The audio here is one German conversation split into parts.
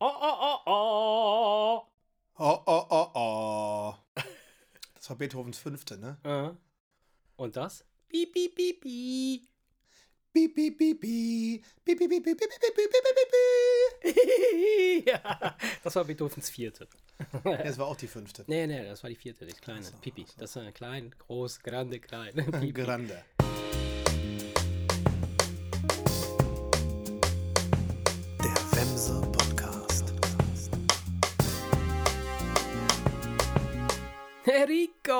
Oh, oh, oh, oh. Oh, oh, oh, oh. Das war Beethovens fünfte, ne? Äh. Und das? Piep, piep, piep, piep. Piep, piep, piep, piep. Piep, piep, piep, piep, piep, piep, piep, piep, piep, ja, das war Beethovens vierte. Ja, Das war auch die fünfte. Nee, nee, das war die vierte, die kleine. So, Pipi. so. Das war klein, groß, grande, klein. Pipi. Grande. Enrico!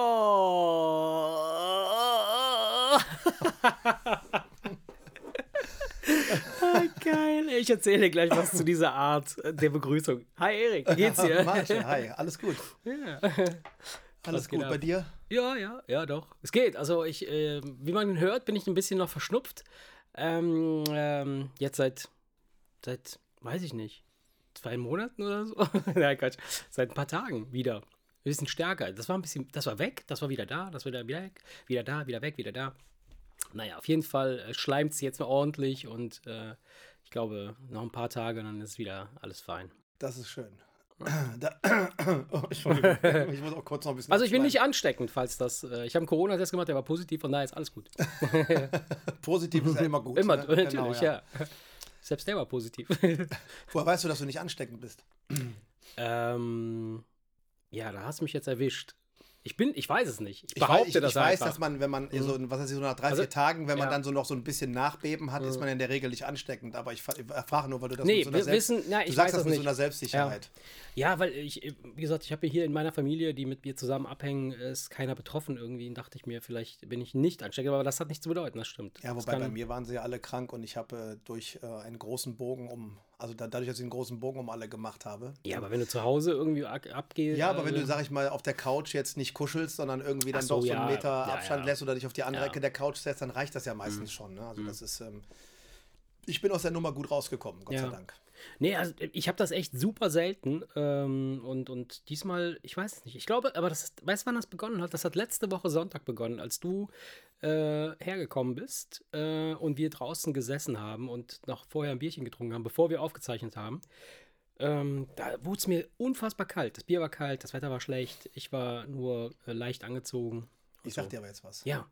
Ah, Geil, ich erzähle gleich was zu dieser Art der Begrüßung. Hi Erik, wie geht's dir? Marche, hi, alles gut. Ja. Alles gut ab? bei dir? Ja, ja, ja, doch. Es geht. Also ich, äh, wie man hört, bin ich ein bisschen noch verschnupft. Ähm, ähm, jetzt seit, seit, weiß ich nicht, zwei Monaten oder so. Nein, Quatsch. Seit ein paar Tagen wieder. Ein bisschen stärker. Das war ein bisschen, das war weg, das war wieder da, das war wieder weg, wieder da, wieder weg, wieder da. Naja, auf jeden Fall äh, schleimt es jetzt mal ordentlich und äh, ich glaube, noch ein paar Tage, dann ist wieder alles fein. Das ist schön. Da, oh, ich muss auch kurz noch ein bisschen. Also ich bin nicht ansteckend, falls das. Äh, ich habe einen Corona-Test gemacht, der war positiv, von daher ist alles gut. Positiv ist ja immer gut. Immer, ne? natürlich, Genau, ja. Selbst der war positiv. Woher weißt du, dass du nicht ansteckend bist? ähm, ja, da hast du mich jetzt erwischt. Ich bin, ich weiß es nicht. Ich Ich behaupte weiß, ich, das ich weiß einfach. dass man, wenn man so, was ich, so nach drei, Also, vier Tagen, wenn man ja. dann so noch so ein bisschen Nachbeben hat, ist man in der Regel nicht ansteckend. Aber ich frage nur, weil du das Nee, mit so einer Selbst- wissen- na, du ich sagst weiß das das mit nicht. so einer Selbstsicherheit. Ja, weil ich, wie gesagt, ich habe hier in meiner Familie, die mit mir zusammen abhängen, ist keiner betroffen irgendwie. Und dachte ich mir, vielleicht bin ich nicht ansteckend, aber das hat nichts zu bedeuten, das stimmt. Ja, wobei bei mir waren sie ja alle krank und ich habe äh, durch äh, einen großen Bogen um, also da, dadurch, dass ich einen großen Bogen um alle gemacht habe. Ja, aber wenn du zu Hause irgendwie ab- abgehst. Ja, aber wenn äh, du, sag ich mal, auf der Couch jetzt nicht kuschelst, sondern irgendwie dann so, doch so ja. einen Meter Ja, Abstand ja. lässt oder dich auf die andere. Mhm. Ecke der Couch setzt, dann reicht das ja meistens schon. Ne? Also das ist, ähm, ich bin aus der Nummer gut rausgekommen, Gott sei Dank. Nee, also ich habe das echt super selten. Ähm, und, und diesmal, ich weiß es nicht. Ich glaube, aber das ist, weißt du, wann das begonnen hat? Das hat letzte Woche Sonntag begonnen, als du äh, hergekommen bist äh, und wir draußen gesessen haben und noch vorher ein Bierchen getrunken haben, bevor wir aufgezeichnet haben. Ähm, da wurde es mir unfassbar kalt. Das Bier war kalt, das Wetter war schlecht. Ich war nur äh, leicht angezogen. Ich sag dir aber jetzt was. Ja.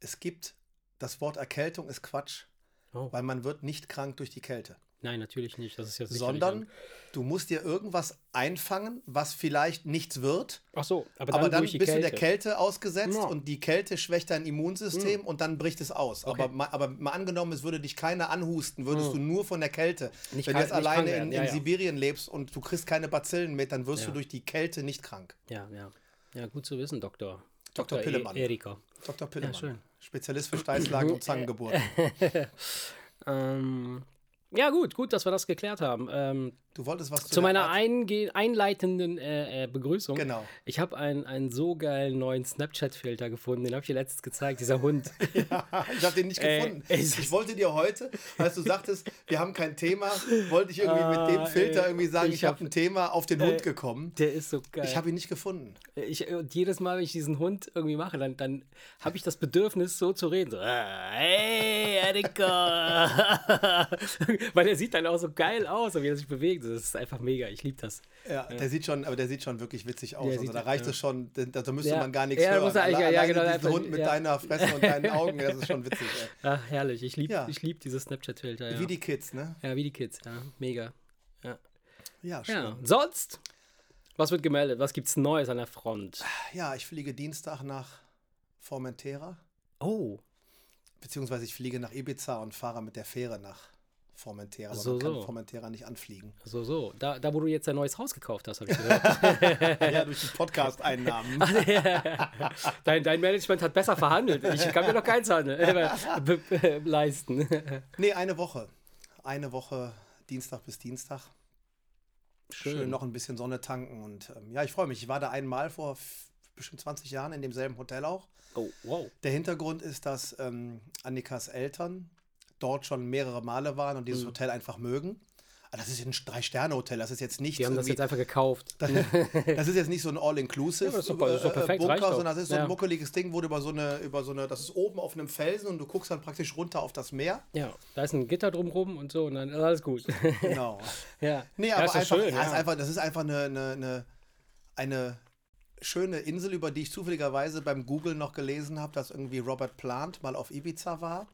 Es gibt, das Wort Erkältung ist Quatsch, Oh. weil man wird nicht krank durch die Kälte. Nein, natürlich nicht. Das ist sicherlich Sondern du musst dir irgendwas einfangen, was vielleicht nichts wird, Ach so, aber dann, aber dann bist du Kälte. der Kälte ausgesetzt Ja. und die Kälte schwächt dein Immunsystem und dann bricht es aus. Okay. Aber, ma- aber mal angenommen, es würde dich keiner anhusten, würdest du nur von der Kälte. Nicht Wenn krank- du jetzt alleine in, ja, in ja. Sibirien lebst und du kriegst keine Bazillen mit, dann wirst du durch die Kälte nicht krank. Ja, ja. Ja, gut zu wissen, Doktor. Dr. Pillemann. E Erika. Dr. Pillemann. schön. Spezialist für Steißlagen und Zangengeburten. Ähm, ja, gut, gut, dass wir das geklärt haben. Ähm, Du wolltest was zu der meiner einleitenden äh, äh, Begrüßung. Genau. Ich habe einen, einen so geilen neuen Snapchat-Filter gefunden, den habe ich dir letztens gezeigt, dieser Hund. Ich habe den nicht Äh, gefunden. ich wollte dir heute, als du sagtest, wir haben kein Thema, wollte ich irgendwie mit dem Ah, Filter irgendwie sagen, ich ich, habe hab- ein Thema auf den Hund gekommen. Der ist so geil. Ich habe ihn nicht gefunden. Ich, und jedes Mal, wenn ich diesen Hund irgendwie mache, dann, dann habe ich das Bedürfnis, so zu reden. So, "Ah, hey, Erika. Weil der sieht dann auch so geil aus, wie er sich bewegt. Das ist einfach mega. Ich liebe das. Ja, der sieht schon, aber der sieht schon wirklich witzig aus. Also da reicht ja. es schon, da, da müsste Ja. man gar nichts Ja, hören. muss er ja, genau, diesen Hund mit ja. deiner Fresse und deinen Augen, das ist schon witzig. Ey. Ach, herrlich. Ich liebe Ja. ich lieb diese Snapchat-Filter. Ja. Wie die Kids, ne? ja, wie die Kids. Ja, mega. Ja. Ja, schön. ja. Ja. Sonst? Was wird gemeldet? Was gibt's Neues an der Front? ich fliege Dienstag nach Formentera, Oh, beziehungsweise ich fliege nach Ibiza und fahre mit der Fähre nach Formentera. Aber So, man kann so. Formentera nicht anfliegen. so, so. Da, da, wo du jetzt ein neues Haus gekauft hast, habe ich gehört. ja, durch die Podcast-Einnahmen. dein, dein Management hat besser verhandelt. Ich kann mir noch keins handeln, äh, leisten. Nee, eine Woche. Eine Woche, Dienstag bis Dienstag. Schön, noch ein bisschen Sonne tanken. Und ähm, ja, ich freue mich. Ich war da einmal vor bestimmt 20 Jahren in demselben Hotel auch. Oh, wow. Der Hintergrund ist, dass ähm, Annikas Eltern dort schon mehrere Male waren und dieses Hotel einfach mögen. das ist ein Drei-Sterne-Hotel, das ist jetzt nicht. Die haben das jetzt einfach gekauft. Das, das ist jetzt nicht so ein All-Inclusive Ja, das ist das ist reicht Bunker, sondern das ist so Ja. ein muckeliges Ding, wo du über so eine, über so eine, das ist oben auf einem Felsen und du guckst dann praktisch runter auf das Meer. Ja, da ist ein Gitter drumrum und so und dann ist alles gut. Genau. ja. Nee, ja, aber ist doch einfach, schön, ja, ja. Ist einfach, das ist einfach eine, eine, eine, schöne Insel, über die ich zufälligerweise beim Googlen noch gelesen habe, dass irgendwie Robert Plant mal auf Ibiza war,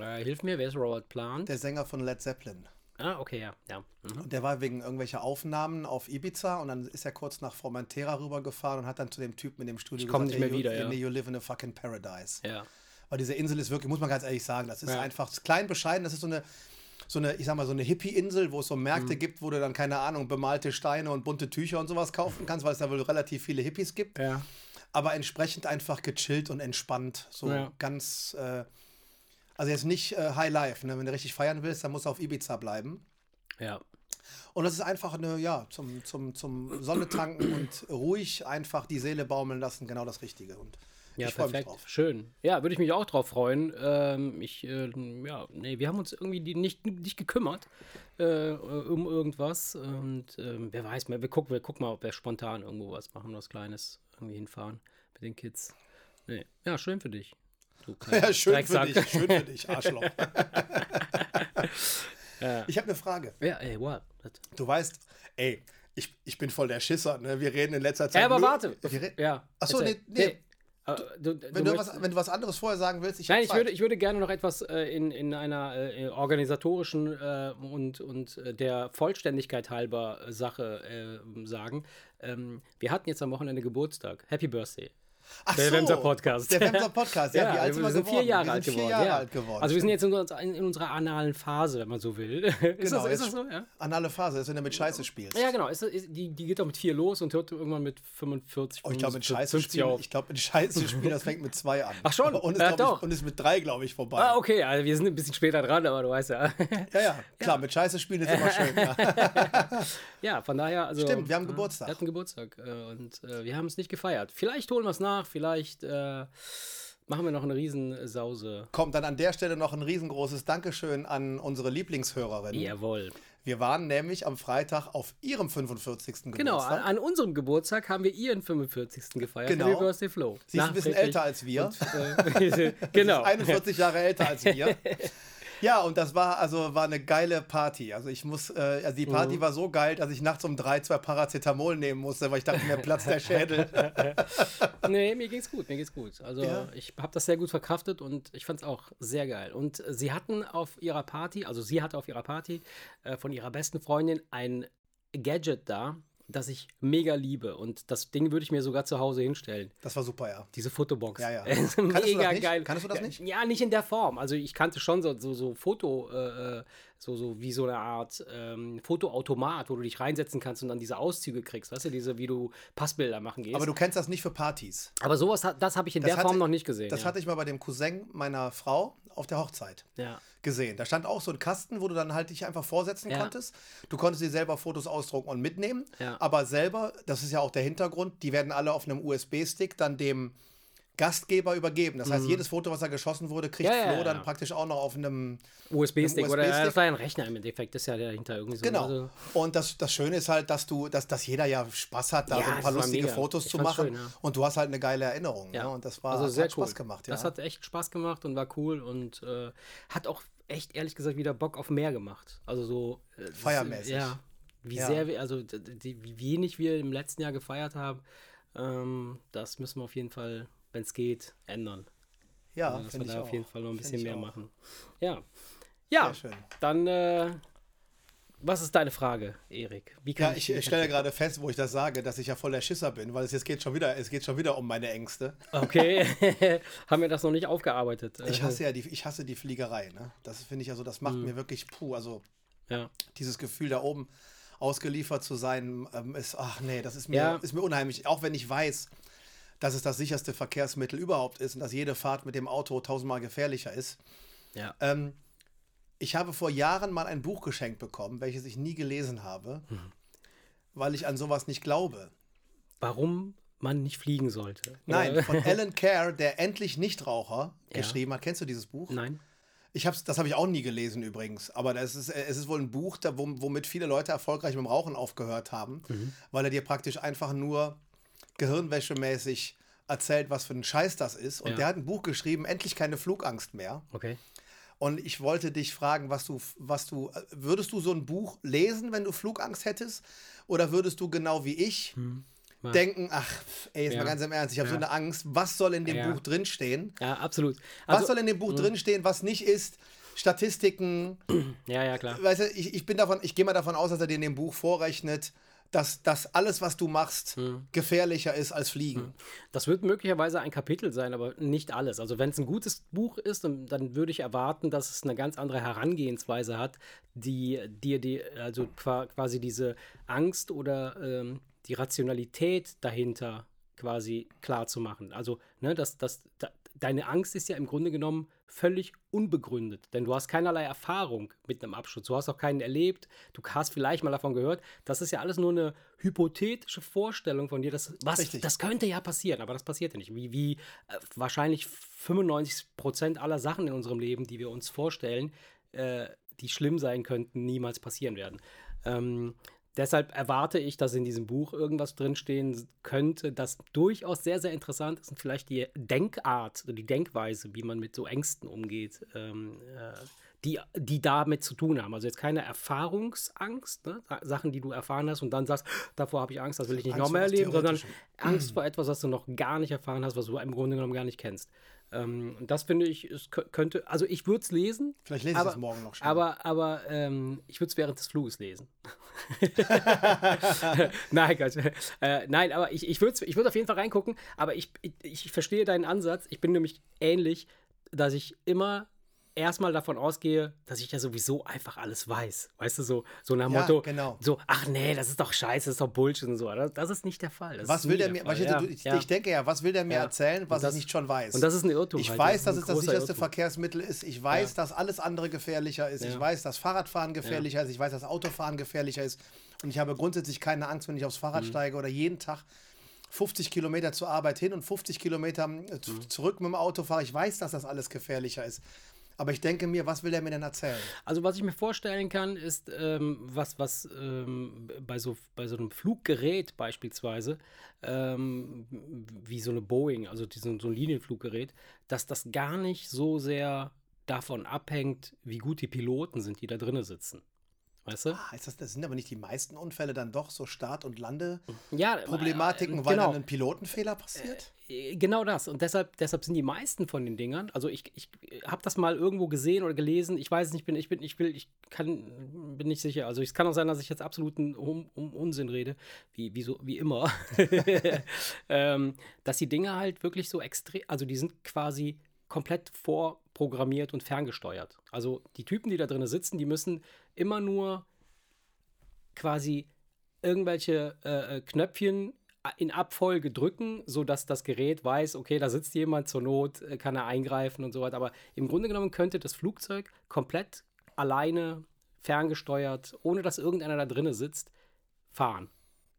Äh, hilf mir, wer ist Robert Plant? der Sänger von Led Zeppelin. ah, okay, ja. ja. Mhm. Und der war wegen irgendwelcher Aufnahmen auf Ibiza und dann ist er kurz nach Formentera rübergefahren und hat dann zu dem Typen in dem Studio Ich komm nicht mehr "Ey, you, wieder, ja." nee, you live in a fucking paradise. Ja. Weil diese Insel ist wirklich, muss man ganz ehrlich sagen, das ist Ja. einfach klein, bescheiden, das ist so eine, so eine, ich sag mal, so eine Hippie-Insel, wo es so Mhm. Märkte gibt, wo du dann, keine Ahnung, bemalte Steine und bunte Tücher und sowas kaufen kannst, weil es da wohl relativ viele Hippies gibt. Ja. Aber entsprechend einfach gechillt und entspannt. So Ja. ganz, äh, also jetzt nicht äh, High Life, ne? Wenn du richtig feiern willst, dann musst du auf Ibiza bleiben. Ja. Und das ist einfach eine, ja, zum, zum, zum Sonne tanken und ruhig einfach die Seele baumeln lassen, genau das Richtige. Und Ja, ich freue mich perfekt. drauf. Schön. Ja, würde ich mich auch drauf freuen. Ähm, ich, äh, ja, nee, wir haben uns irgendwie die nicht, nicht gekümmert äh, um irgendwas. Und ähm, wer weiß, wir gucken, wir gucken mal, ob wir spontan irgendwo was machen, was Kleines irgendwie hinfahren mit den Kids. Nee. Ja, schön für dich. Du Ja, schön Drecksack. für dich, schön für dich, Arschloch. Ja. Ich habe eine Frage. Ja, ey, what? Du weißt, ey, ich, ich bin voll der Schisser, ne? Wir reden in letzter Zeit. Ja, aber nur- warte. Ja. Ach so, erzähl. nee, nee. Äh, du, du Wenn du, möchtest- was, wenn du was anderes vorher sagen willst, ich Nein, ich würde, ich würde gerne noch etwas äh, in, in einer äh, organisatorischen äh, und, und äh, der Vollständigkeit halber äh, Sache äh, sagen. Ähm, wir hatten jetzt am Wochenende Geburtstag. Happy Birthday. Ach der Wemser Podcast. Der Wemser Podcast, ja, sind wir sind geworden? vier Jahre alt geworden. Vier Jahre ja. alt geworden. Also wir sind jetzt in, unserer- in, in unserer analen Phase, wenn man so will. ist, Genau, das, ist das so? Ja? Anale Phase, das ist, wenn du mit Scheiße spielst. ja, genau. Ist, ist, die, die geht doch mit vier los und hört irgendwann mit 45, Oh, ich glaube, mit 50 Scheiße spielen, auf. ich glaube, mit Scheiße spielen, das fängt mit zwei an. Ach schon? Und ist, Ja, glaub doch. ich, und ist mit drei, glaube ich, vorbei. Ah, okay, also wir sind ein bisschen später dran, aber du weißt ja. Ja, ja, klar, mit Scheiße spielen ist immer schön. Ja. Von daher, also. Stimmt, wir haben äh, Geburtstag. Wir hatten Geburtstag äh, und äh, wir haben es nicht gefeiert. Vielleicht holen wir es nach, vielleicht äh, machen wir noch eine Riesensause. Kommt dann an der Stelle noch ein riesengroßes Dankeschön an unsere Lieblingshörerin. Jawohl. Wir waren nämlich am Freitag auf ihrem 45. Genau, Geburtstag. an, an unserem Geburtstag haben wir ihren 45. gefeiert. Genau. Happy Birthday Flo. Sie ist ein bisschen älter als wir. Äh, genau. 41 Jahre älter als wir. Ja, und das war also war eine geile Party. Also ich muss, äh, also die Party Mhm. war so geil, dass ich nachts um drei zwei Paracetamol nehmen musste, weil ich dachte, mir platzt der Schädel. Nee, mir ging's gut, mir geht's gut. Also Ja. ich habe das sehr gut verkraftet und ich fand's auch sehr geil. Und sie hatten auf ihrer Party, also sie hatte auf ihrer Party äh, von ihrer besten Freundin ein Gadget da, das ich mega liebe. Und das Ding würde ich mir sogar zu Hause hinstellen. Das war super, ja. Diese Fotobox. Ja, ja. Kanntest du das mega geil. Kanntest du das nicht? Ja, nicht in der Form. Also ich kannte schon so, so, so Foto, äh, äh, so, so wie so eine Art ähm, Fotoautomat, wo du dich reinsetzen kannst und dann diese Auszüge kriegst. Weißt du, diese, wie du Passbilder machen gehst. Aber du kennst das nicht für Partys. Aber sowas, das habe ich in Das der Form noch nicht gesehen. Das ja. hatte ich mal bei dem Cousin meiner Frau auf der Hochzeit ja. gesehen. Da stand auch so ein Kasten, wo du dann halt dich einfach vorsetzen Ja. konntest. Du konntest dir selber Fotos ausdrucken und mitnehmen. Ja. Aber selber, das ist ja auch der Hintergrund, die werden alle auf einem USB-Stick dann dem Gastgeber übergeben. Das heißt, jedes Foto, was da geschossen wurde, kriegt Mhm. Ja, ja, Flo ja. dann praktisch auch noch auf einem USB-Stick Im oder USB-Stick. das war ja ein Rechner im Endeffekt, das ist ja dahinter irgendwie so. Genau. Also, Und das, das Schöne ist halt, dass du, dass, dass jeder ja Spaß hat, da Ja, so ein paar lustige mega. Fotos Ich zu machen. schön, ja. Und du hast halt eine geile Erinnerung. ja. Ne? Und das war also hat sehr Spaß cool. gemacht. Ja. Das hat echt Spaß gemacht und war cool und äh, hat auch echt ehrlich gesagt wieder Bock auf mehr gemacht. Also so äh, Feiermäßig. Ja. Wie Ja. sehr wir, also d- d- wie wenig wir im letzten Jahr gefeiert haben, ähm, das müssen wir auf jeden Fall, wenn es geht, ändern. ja, Also, dass wir da auf jeden Fall noch ein Find bisschen mehr auch. machen. Ja. Ja, Sehr schön. dann äh, was ist deine Frage, Erik? Wie kann Ja, ich, ich stelle gerade fest, wo ich das sage, dass ich ja voll der Schisser bin, weil es jetzt geht schon wieder, es geht schon wieder um meine Ängste. Okay, haben wir das noch nicht aufgearbeitet. Ich hasse ja die, ich hasse die Fliegerei. Ne? Das finde ich also, das Mhm. macht mir wirklich puh. Also Ja, dieses Gefühl da oben ausgeliefert zu sein, ähm, ist, ach nee, das ist mir, Ja. ist mir unheimlich. Auch wenn ich weiß, dass es das sicherste Verkehrsmittel überhaupt ist und dass jede Fahrt mit dem Auto tausendmal gefährlicher ist. ja. Ähm, ich habe vor Jahren mal ein Buch geschenkt bekommen, welches ich nie gelesen habe, Mhm. weil ich an sowas nicht glaube. Warum man nicht fliegen sollte? Nein, von Alan Kerr, der endlich Nichtraucher Ja. geschrieben hat. Kennst du dieses Buch? Nein. Ich hab's, das habe ich auch nie gelesen übrigens, aber das ist, es ist wohl ein Buch, da, womit viele Leute erfolgreich mit dem Rauchen aufgehört haben, mhm. weil er dir praktisch einfach nur gehirnwäschemäßig erzählt, was für ein Scheiß das ist. Und ja. der hat ein Buch geschrieben, endlich keine Flugangst mehr. Okay. Und ich wollte dich fragen, was du, was du, würdest du so ein Buch lesen, wenn du Flugangst hättest? Oder würdest du genau wie ich hm. denken, ach, ey, jetzt ja. mal ganz im Ernst, ich habe ja. so eine Angst, was soll in dem ja. Buch drinstehen? Ja, absolut. Also, was soll in dem Buch mh. drinstehen, was nicht ist? Statistiken. Ja, ja, klar. Weißt du, ich, ich bin davon, ich gehe mal davon aus, dass er dir in dem Buch vorrechnet, dass, dass alles, was du machst, hm. gefährlicher ist als Fliegen. Hm. Das wird möglicherweise ein Kapitel sein, aber nicht alles. Also wenn es ein gutes Buch ist, dann, dann, würde ich erwarten, dass es eine ganz andere Herangehensweise hat, die dir die, also quasi diese Angst oder ähm, die Rationalität dahinter quasi klar zu machen. Also, ne, dass, dass, da, deine Angst ist ja im Grunde genommen völlig unbegründet, denn du hast keinerlei Erfahrung mit einem Absturz. Du hast auch keinen erlebt. Du hast vielleicht mal davon gehört. Das ist ja alles nur eine hypothetische Vorstellung von dir. Das, was, das könnte ja passieren, aber das passiert ja nicht. Wie, wie äh, wahrscheinlich 95 Prozent aller Sachen in unserem Leben, die wir uns vorstellen, äh, die schlimm sein könnten, niemals passieren werden. Ähm, Deshalb erwarte ich, dass in diesem Buch irgendwas drinstehen könnte, das durchaus sehr, sehr interessant ist und vielleicht die Denkart, die Denkweise, wie man mit so Ängsten umgeht, ähm, äh, die, die damit zu tun haben. Also jetzt keine Erfahrungsangst, ne? Sachen, die du erfahren hast und dann sagst, davor habe ich Angst, das will ich nicht nochmal erleben, sondern Angst vor etwas, was du noch gar nicht erfahren hast, was du im Grunde genommen gar nicht kennst. Ähm, das finde ich, es könnte, also ich würde es lesen. Vielleicht lese ich es morgen noch schon. Aber, aber ähm, ich würde es während des Fluges lesen. nein, Gott. Äh, nein, aber ich, ich würde ich würd auf jeden Fall reingucken, aber ich, ich, ich verstehe deinen Ansatz. Ich bin nämlich ähnlich, dass ich immer erstmal davon ausgehe, dass ich ja sowieso einfach alles weiß. Weißt du, so, so nach ja, Motto, genau. so, ach nee, das ist doch scheiße, das ist doch Bullshit und so. Das, das ist nicht der Fall. Das was will der mir, der ja, ich, ja. ich, denke ja, was will der mir erzählen, was das, ich nicht schon weiß? Und das ist ein Irrtum. Ich halt, weiß, dass es das sicherste Irrtum. Verkehrsmittel ist. Ich weiß, dass alles andere gefährlicher ist. Ich weiß, dass Fahrradfahren gefährlicher ist. Ich weiß, dass Autofahren gefährlicher ist. Und ich habe grundsätzlich keine Angst, wenn ich aufs Fahrrad mhm. steige oder jeden Tag 50 Kilometer zur Arbeit hin und 50 Kilometer äh, mhm. zurück mit dem Auto fahre. Ich weiß, dass das alles gefährlicher ist. Aber ich denke mir, was will der mir denn erzählen? Also was ich mir vorstellen kann, ist, ähm, was, was ähm, bei, so, bei so einem Fluggerät beispielsweise, ähm, wie so eine Boeing, also diesen, so ein Linienfluggerät, dass das gar nicht so sehr davon abhängt, wie gut die Piloten sind, die da drinnen sitzen. Weißt du? Ah, das, das, sind aber nicht die meisten Unfälle dann doch so Start- und Landeproblematiken, ja, äh, weil genau. dann ein Pilotenfehler passiert? Äh, genau das. Und deshalb, deshalb sind die meisten von den Dingern, also ich, ich habe das mal irgendwo gesehen oder gelesen, ich weiß nicht, ich bin, ich bin, ich will, ich kann, bin nicht sicher. Also es kann auch sein, dass ich jetzt absoluten um, um Unsinn rede, wie, wie, so, wie immer. ähm, dass die Dinge halt wirklich so extrem, also die sind quasi komplett vorprogrammiert und ferngesteuert. Also die Typen, die da drin sitzen, die müssen immer nur quasi irgendwelche äh, äh, Knöpfchen in Abfolge drücken, sodass das Gerät weiß, okay, da sitzt jemand zur Not, äh, kann er eingreifen und so weiter. Aber im Grunde genommen könnte das Flugzeug komplett alleine, ferngesteuert, ohne dass irgendeiner da drinne sitzt, fahren.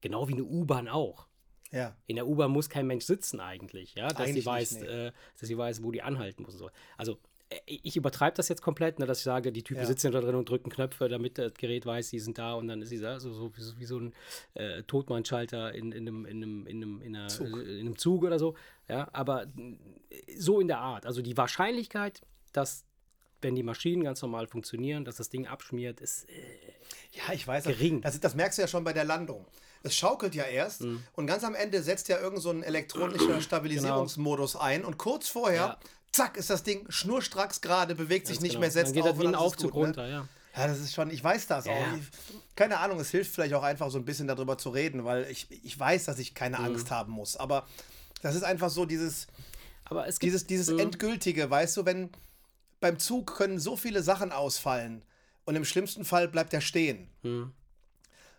Genau wie eine U-Bahn auch. Ja. In der U-Bahn muss kein Mensch sitzen eigentlich, ja, dass eigentlich sie weiß, nicht, nee. äh, dass sie weiß, wo die anhalten muss. Und so. Also ich übertreibe das jetzt komplett, ne, dass ich sage, die Typen ja. sitzen da drin und drücken Knöpfe, damit das Gerät weiß, die sind da und dann ist sie da, so, so, wie so ein äh, Totmannschalter in, in, einem, in, einem, in, einem, in, einer, Zug. Äh, in einem Zug oder so. Ja, aber so in der Art. Also die Wahrscheinlichkeit, dass wenn die Maschinen ganz normal funktionieren, dass das Ding abschmiert, ist äh, ja, ich weiß, gering. Das, das merkst du ja schon bei der Landung. Es schaukelt ja erst mhm. und ganz am Ende setzt ja irgend so ein elektronischer genau. Stabilisierungsmodus genau. ein und kurz vorher ja zack, ist das Ding schnurstracks gerade, bewegt sich Ganz nicht genau. mehr, setzt dann geht auf. Wie ein Aufzug gut, runter, ne? ja. Ja, das ist schon, ich weiß das ja. auch. keine Ahnung, es hilft vielleicht auch einfach so ein bisschen darüber zu reden, weil ich, ich weiß, dass ich keine mhm. Angst haben muss. Aber das ist einfach so dieses, aber es gibt, dieses, dieses mhm. Endgültige, weißt du, wenn beim Zug können so viele Sachen ausfallen und im schlimmsten Fall bleibt er stehen. Mhm.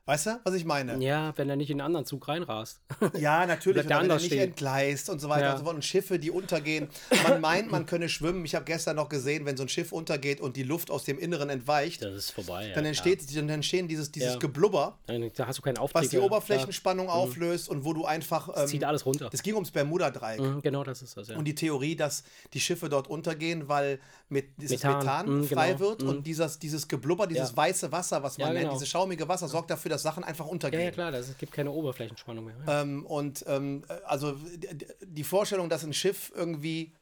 Weißt du, was ich meine? Ja, wenn er nicht in einen anderen Zug reinrast. Ja, natürlich, Bleibt wenn er nicht stehen. entgleist und so weiter Ja. und so fort. Und Schiffe, die untergehen. Man meint, man könne schwimmen. Ich habe gestern noch gesehen, wenn so ein Schiff untergeht und die Luft aus dem Inneren entweicht, Das ist vorbei. Ja, dann entsteht, dann entstehen dieses, dieses Ja. Geblubber, Ja. Dann, da hast du keinen Auftrieb. was die. Oberflächenspannung auflöst und wo du einfach. Ja, zieht Ähm, alles runter. es ging ums Bermuda-Dreieck. Mhm, genau, das ist das, ja. Und die Theorie, dass die Schiffe dort untergehen, weil mit dieses Methan, Methan, mm, frei genau, wird und dieses, dieses Geblubber, dieses Ja. weiße Wasser, was man Ja, nennt, genau. dieses schaumige Wasser, sorgt dafür, dass Sachen einfach ja, untergehen. ja, klar, das, es gibt keine Oberflächenspannung mehr. Ja. Ähm, und ähm, also die Vorstellung, dass ein Schiff irgendwie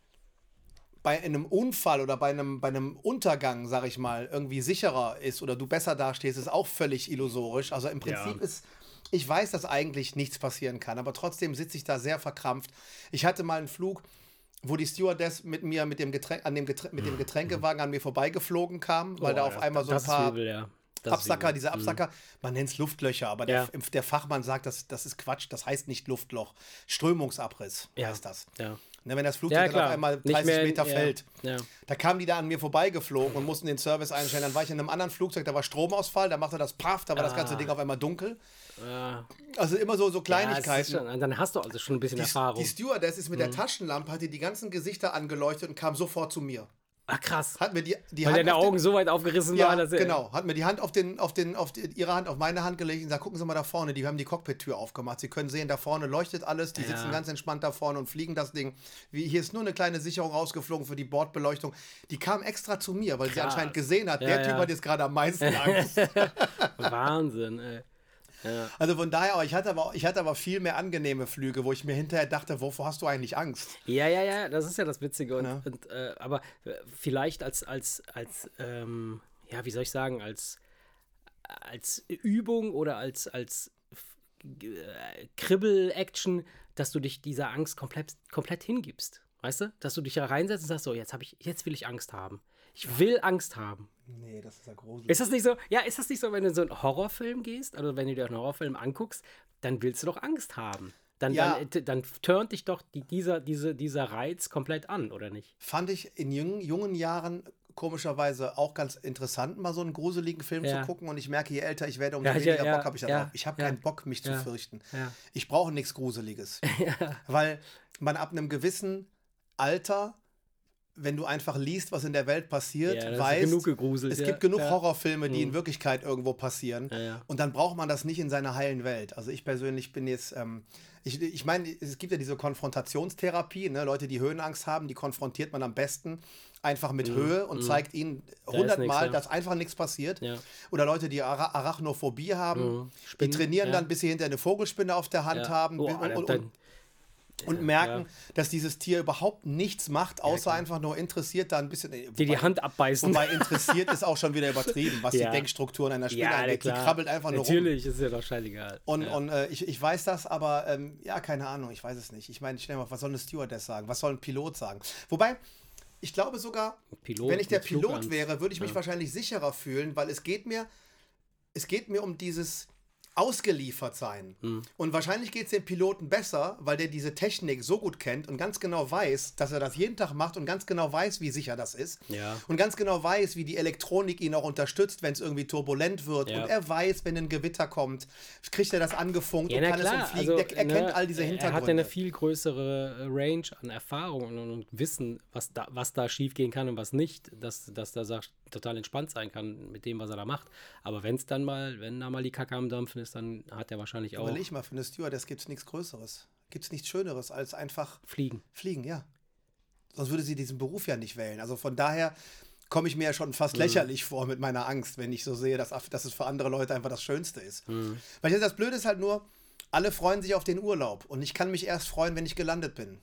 bei einem Unfall oder bei einem, bei einem Untergang, sag ich mal, irgendwie sicherer ist oder du besser dastehst, ist auch völlig illusorisch. Also im Prinzip Ja. ist, ich weiß, dass eigentlich nichts passieren kann, aber trotzdem sitze ich da sehr verkrampft. Ich hatte mal einen Flug, wo die Stewardess mit mir mit dem, Getränk, an dem, Getränk, mit dem Getränkewagen an mir vorbeigeflogen kam, weil da Boah, auf das- einmal so ein paar übel, ja. Das Absacker, diese Absacker, man nennt es Luftlöcher, aber der, Ja. der Fachmann sagt, das, das ist Quatsch, das heißt nicht Luftloch. Strömungsabriss Ja. heißt das. Ja. Ne, wenn das Flugzeug Ja, dann auf einmal Nicht 30 mehr- Meter fällt. Da kamen die da an mir vorbeigeflogen und mussten den Service einstellen. Dann war ich in einem anderen Flugzeug, da war Stromausfall, da machte das Paff, da war das ganze Ah. Ding auf einmal dunkel. Ja. Also immer so, so Kleinigkeiten. schon, dann hast du also schon ein bisschen die, Erfahrung. Mhm. die Stewardess ist mit der Taschenlampe, hat die ganzen Gesichter angeleuchtet und kam sofort zu mir. Ach krass. Hat mir die, die Weil deine auf den- Augen so weit aufgerissen Ja, waren, dass er- genau. Hat mir die Hand auf den, auf den, auf die, ihre Hand auf meine Hand gelegt und gesagt, gucken Sie mal da vorne, die haben die Cockpit-Tür aufgemacht. Sie können sehen, da vorne leuchtet alles, die Ja. sitzen ganz entspannt da vorne und fliegen das Ding. Wie, hier ist nur eine kleine Sicherung rausgeflogen für die Bordbeleuchtung. Die kam extra zu mir, weil sie Krass. anscheinend gesehen hat, Ja, der Typ hat jetzt gerade am meisten Angst. Wahnsinn, ey. Ja. also von daher, aber ich hatte aber, ich hatte aber viel mehr angenehme Flüge, wo ich mir hinterher dachte, wovor hast du eigentlich Angst? Ja, ja, ja, das ist ja das Witzige. Und, Ja. und, äh, aber äh, vielleicht als, als, als ähm, ja, wie soll ich sagen, als, als Übung oder als, als äh, Kribbel-Action, dass du dich dieser Angst komplett, komplett hingibst. Weißt du? Dass du dich da reinsetzt und sagst, so, jetzt habe ich, jetzt will ich Angst haben. Ich will Angst haben. Nee, das ist ja gruselig. Ist das nicht so? Ja, ist das nicht so, wenn du in so einen Horrorfilm gehst, also wenn du dir einen Horrorfilm anguckst, dann willst du doch Angst haben. Dann, Ja. dann, äh, dann turnt dich doch die, dieser, diese, dieser Reiz komplett an, oder nicht? Fand ich in jungen, jungen Jahren komischerweise auch ganz interessant, mal so einen gruseligen Film Ja. zu gucken. Und ich merke, je älter ich werde, umso Ja, weniger ja, Bock habe ich darauf. Ich habe keinen Bock, mich zu fürchten. Ich brauche nichts Gruseliges. Weil man ab einem gewissen Alter, wenn du einfach liest, was in der Welt passiert, Ja, weißt, es ja, gibt genug ja. Horrorfilme, die Hm. in Wirklichkeit irgendwo passieren. Und dann braucht man das nicht in seiner heilen Welt. Also ich persönlich bin jetzt, ähm, ich, ich meine, es gibt ja diese Konfrontationstherapie, ne? Leute, die Höhenangst haben, die konfrontiert man am besten einfach mit Höhe und zeigt ihnen Mhm. hundertmal, ja. dass einfach nichts passiert. Oder Leute, die Ara Arachnophobie haben, Mhm. die trainieren dann, bis sie hinter eine Vogelspinne auf der Hand haben Oh, und, und, dann- und merken, dass dieses Tier überhaupt nichts macht, außer klar. einfach nur interessiert da ein bisschen. äh, die die wobei- Hand abbeißen. Wobei interessiert ist auch schon wieder übertrieben, was Ja. die Denkstrukturen einer Spinne ja, angeht. Klar. krabbelt einfach nur rum. Natürlich, ist ja doch scheißegal. Und, ja. und äh, ich, ich weiß das, aber ähm, ja, keine Ahnung, ich weiß es nicht. Ich meine, schnell mal, was soll eine Stewardess sagen? Was soll ein Pilot sagen? Wobei, ich glaube sogar, Pilot wenn ich der Pilot Flugangst. wäre, würde ich mich Ja. wahrscheinlich sicherer fühlen, weil es geht mir, es geht mir um dieses ausgeliefert sein. Hm. Und wahrscheinlich geht es dem Piloten besser, weil der diese Technik so gut kennt und ganz genau weiß, dass er das jeden Tag macht und ganz genau weiß, wie sicher das ist. Ja. Und ganz genau weiß, wie die Elektronik ihn auch unterstützt, wenn es irgendwie turbulent wird. Ja. Und er weiß, wenn ein Gewitter kommt, kriegt er das angefunkt Ja, und kann es klar. umfliegen. Also, er ne, kennt all diese Er hat ja Hintergründe. eine viel größere äh, Range an Erfahrung und, und Wissen, was da, was da schief gehen kann und was nicht, dass, dass der sagt, total entspannt sein kann mit dem, was er da macht. Aber wenn es dann mal, wenn da mal die Kacke am Dampfen ist, dann hat er wahrscheinlich auch Überleg mal, für eine Stewardess gibt es nichts Größeres. Gibt es nichts Schöneres als einfach Fliegen. fliegen, ja. Sonst würde sie diesen Beruf ja nicht wählen. Also von daher komme ich mir ja schon Mhm. fast lächerlich vor mit meiner Angst, wenn ich so sehe, dass, dass es für andere Leute einfach das Schönste ist. Mhm. Weil ich das Blöde ist halt nur, alle freuen sich auf den Urlaub und ich kann mich erst freuen, wenn ich gelandet bin.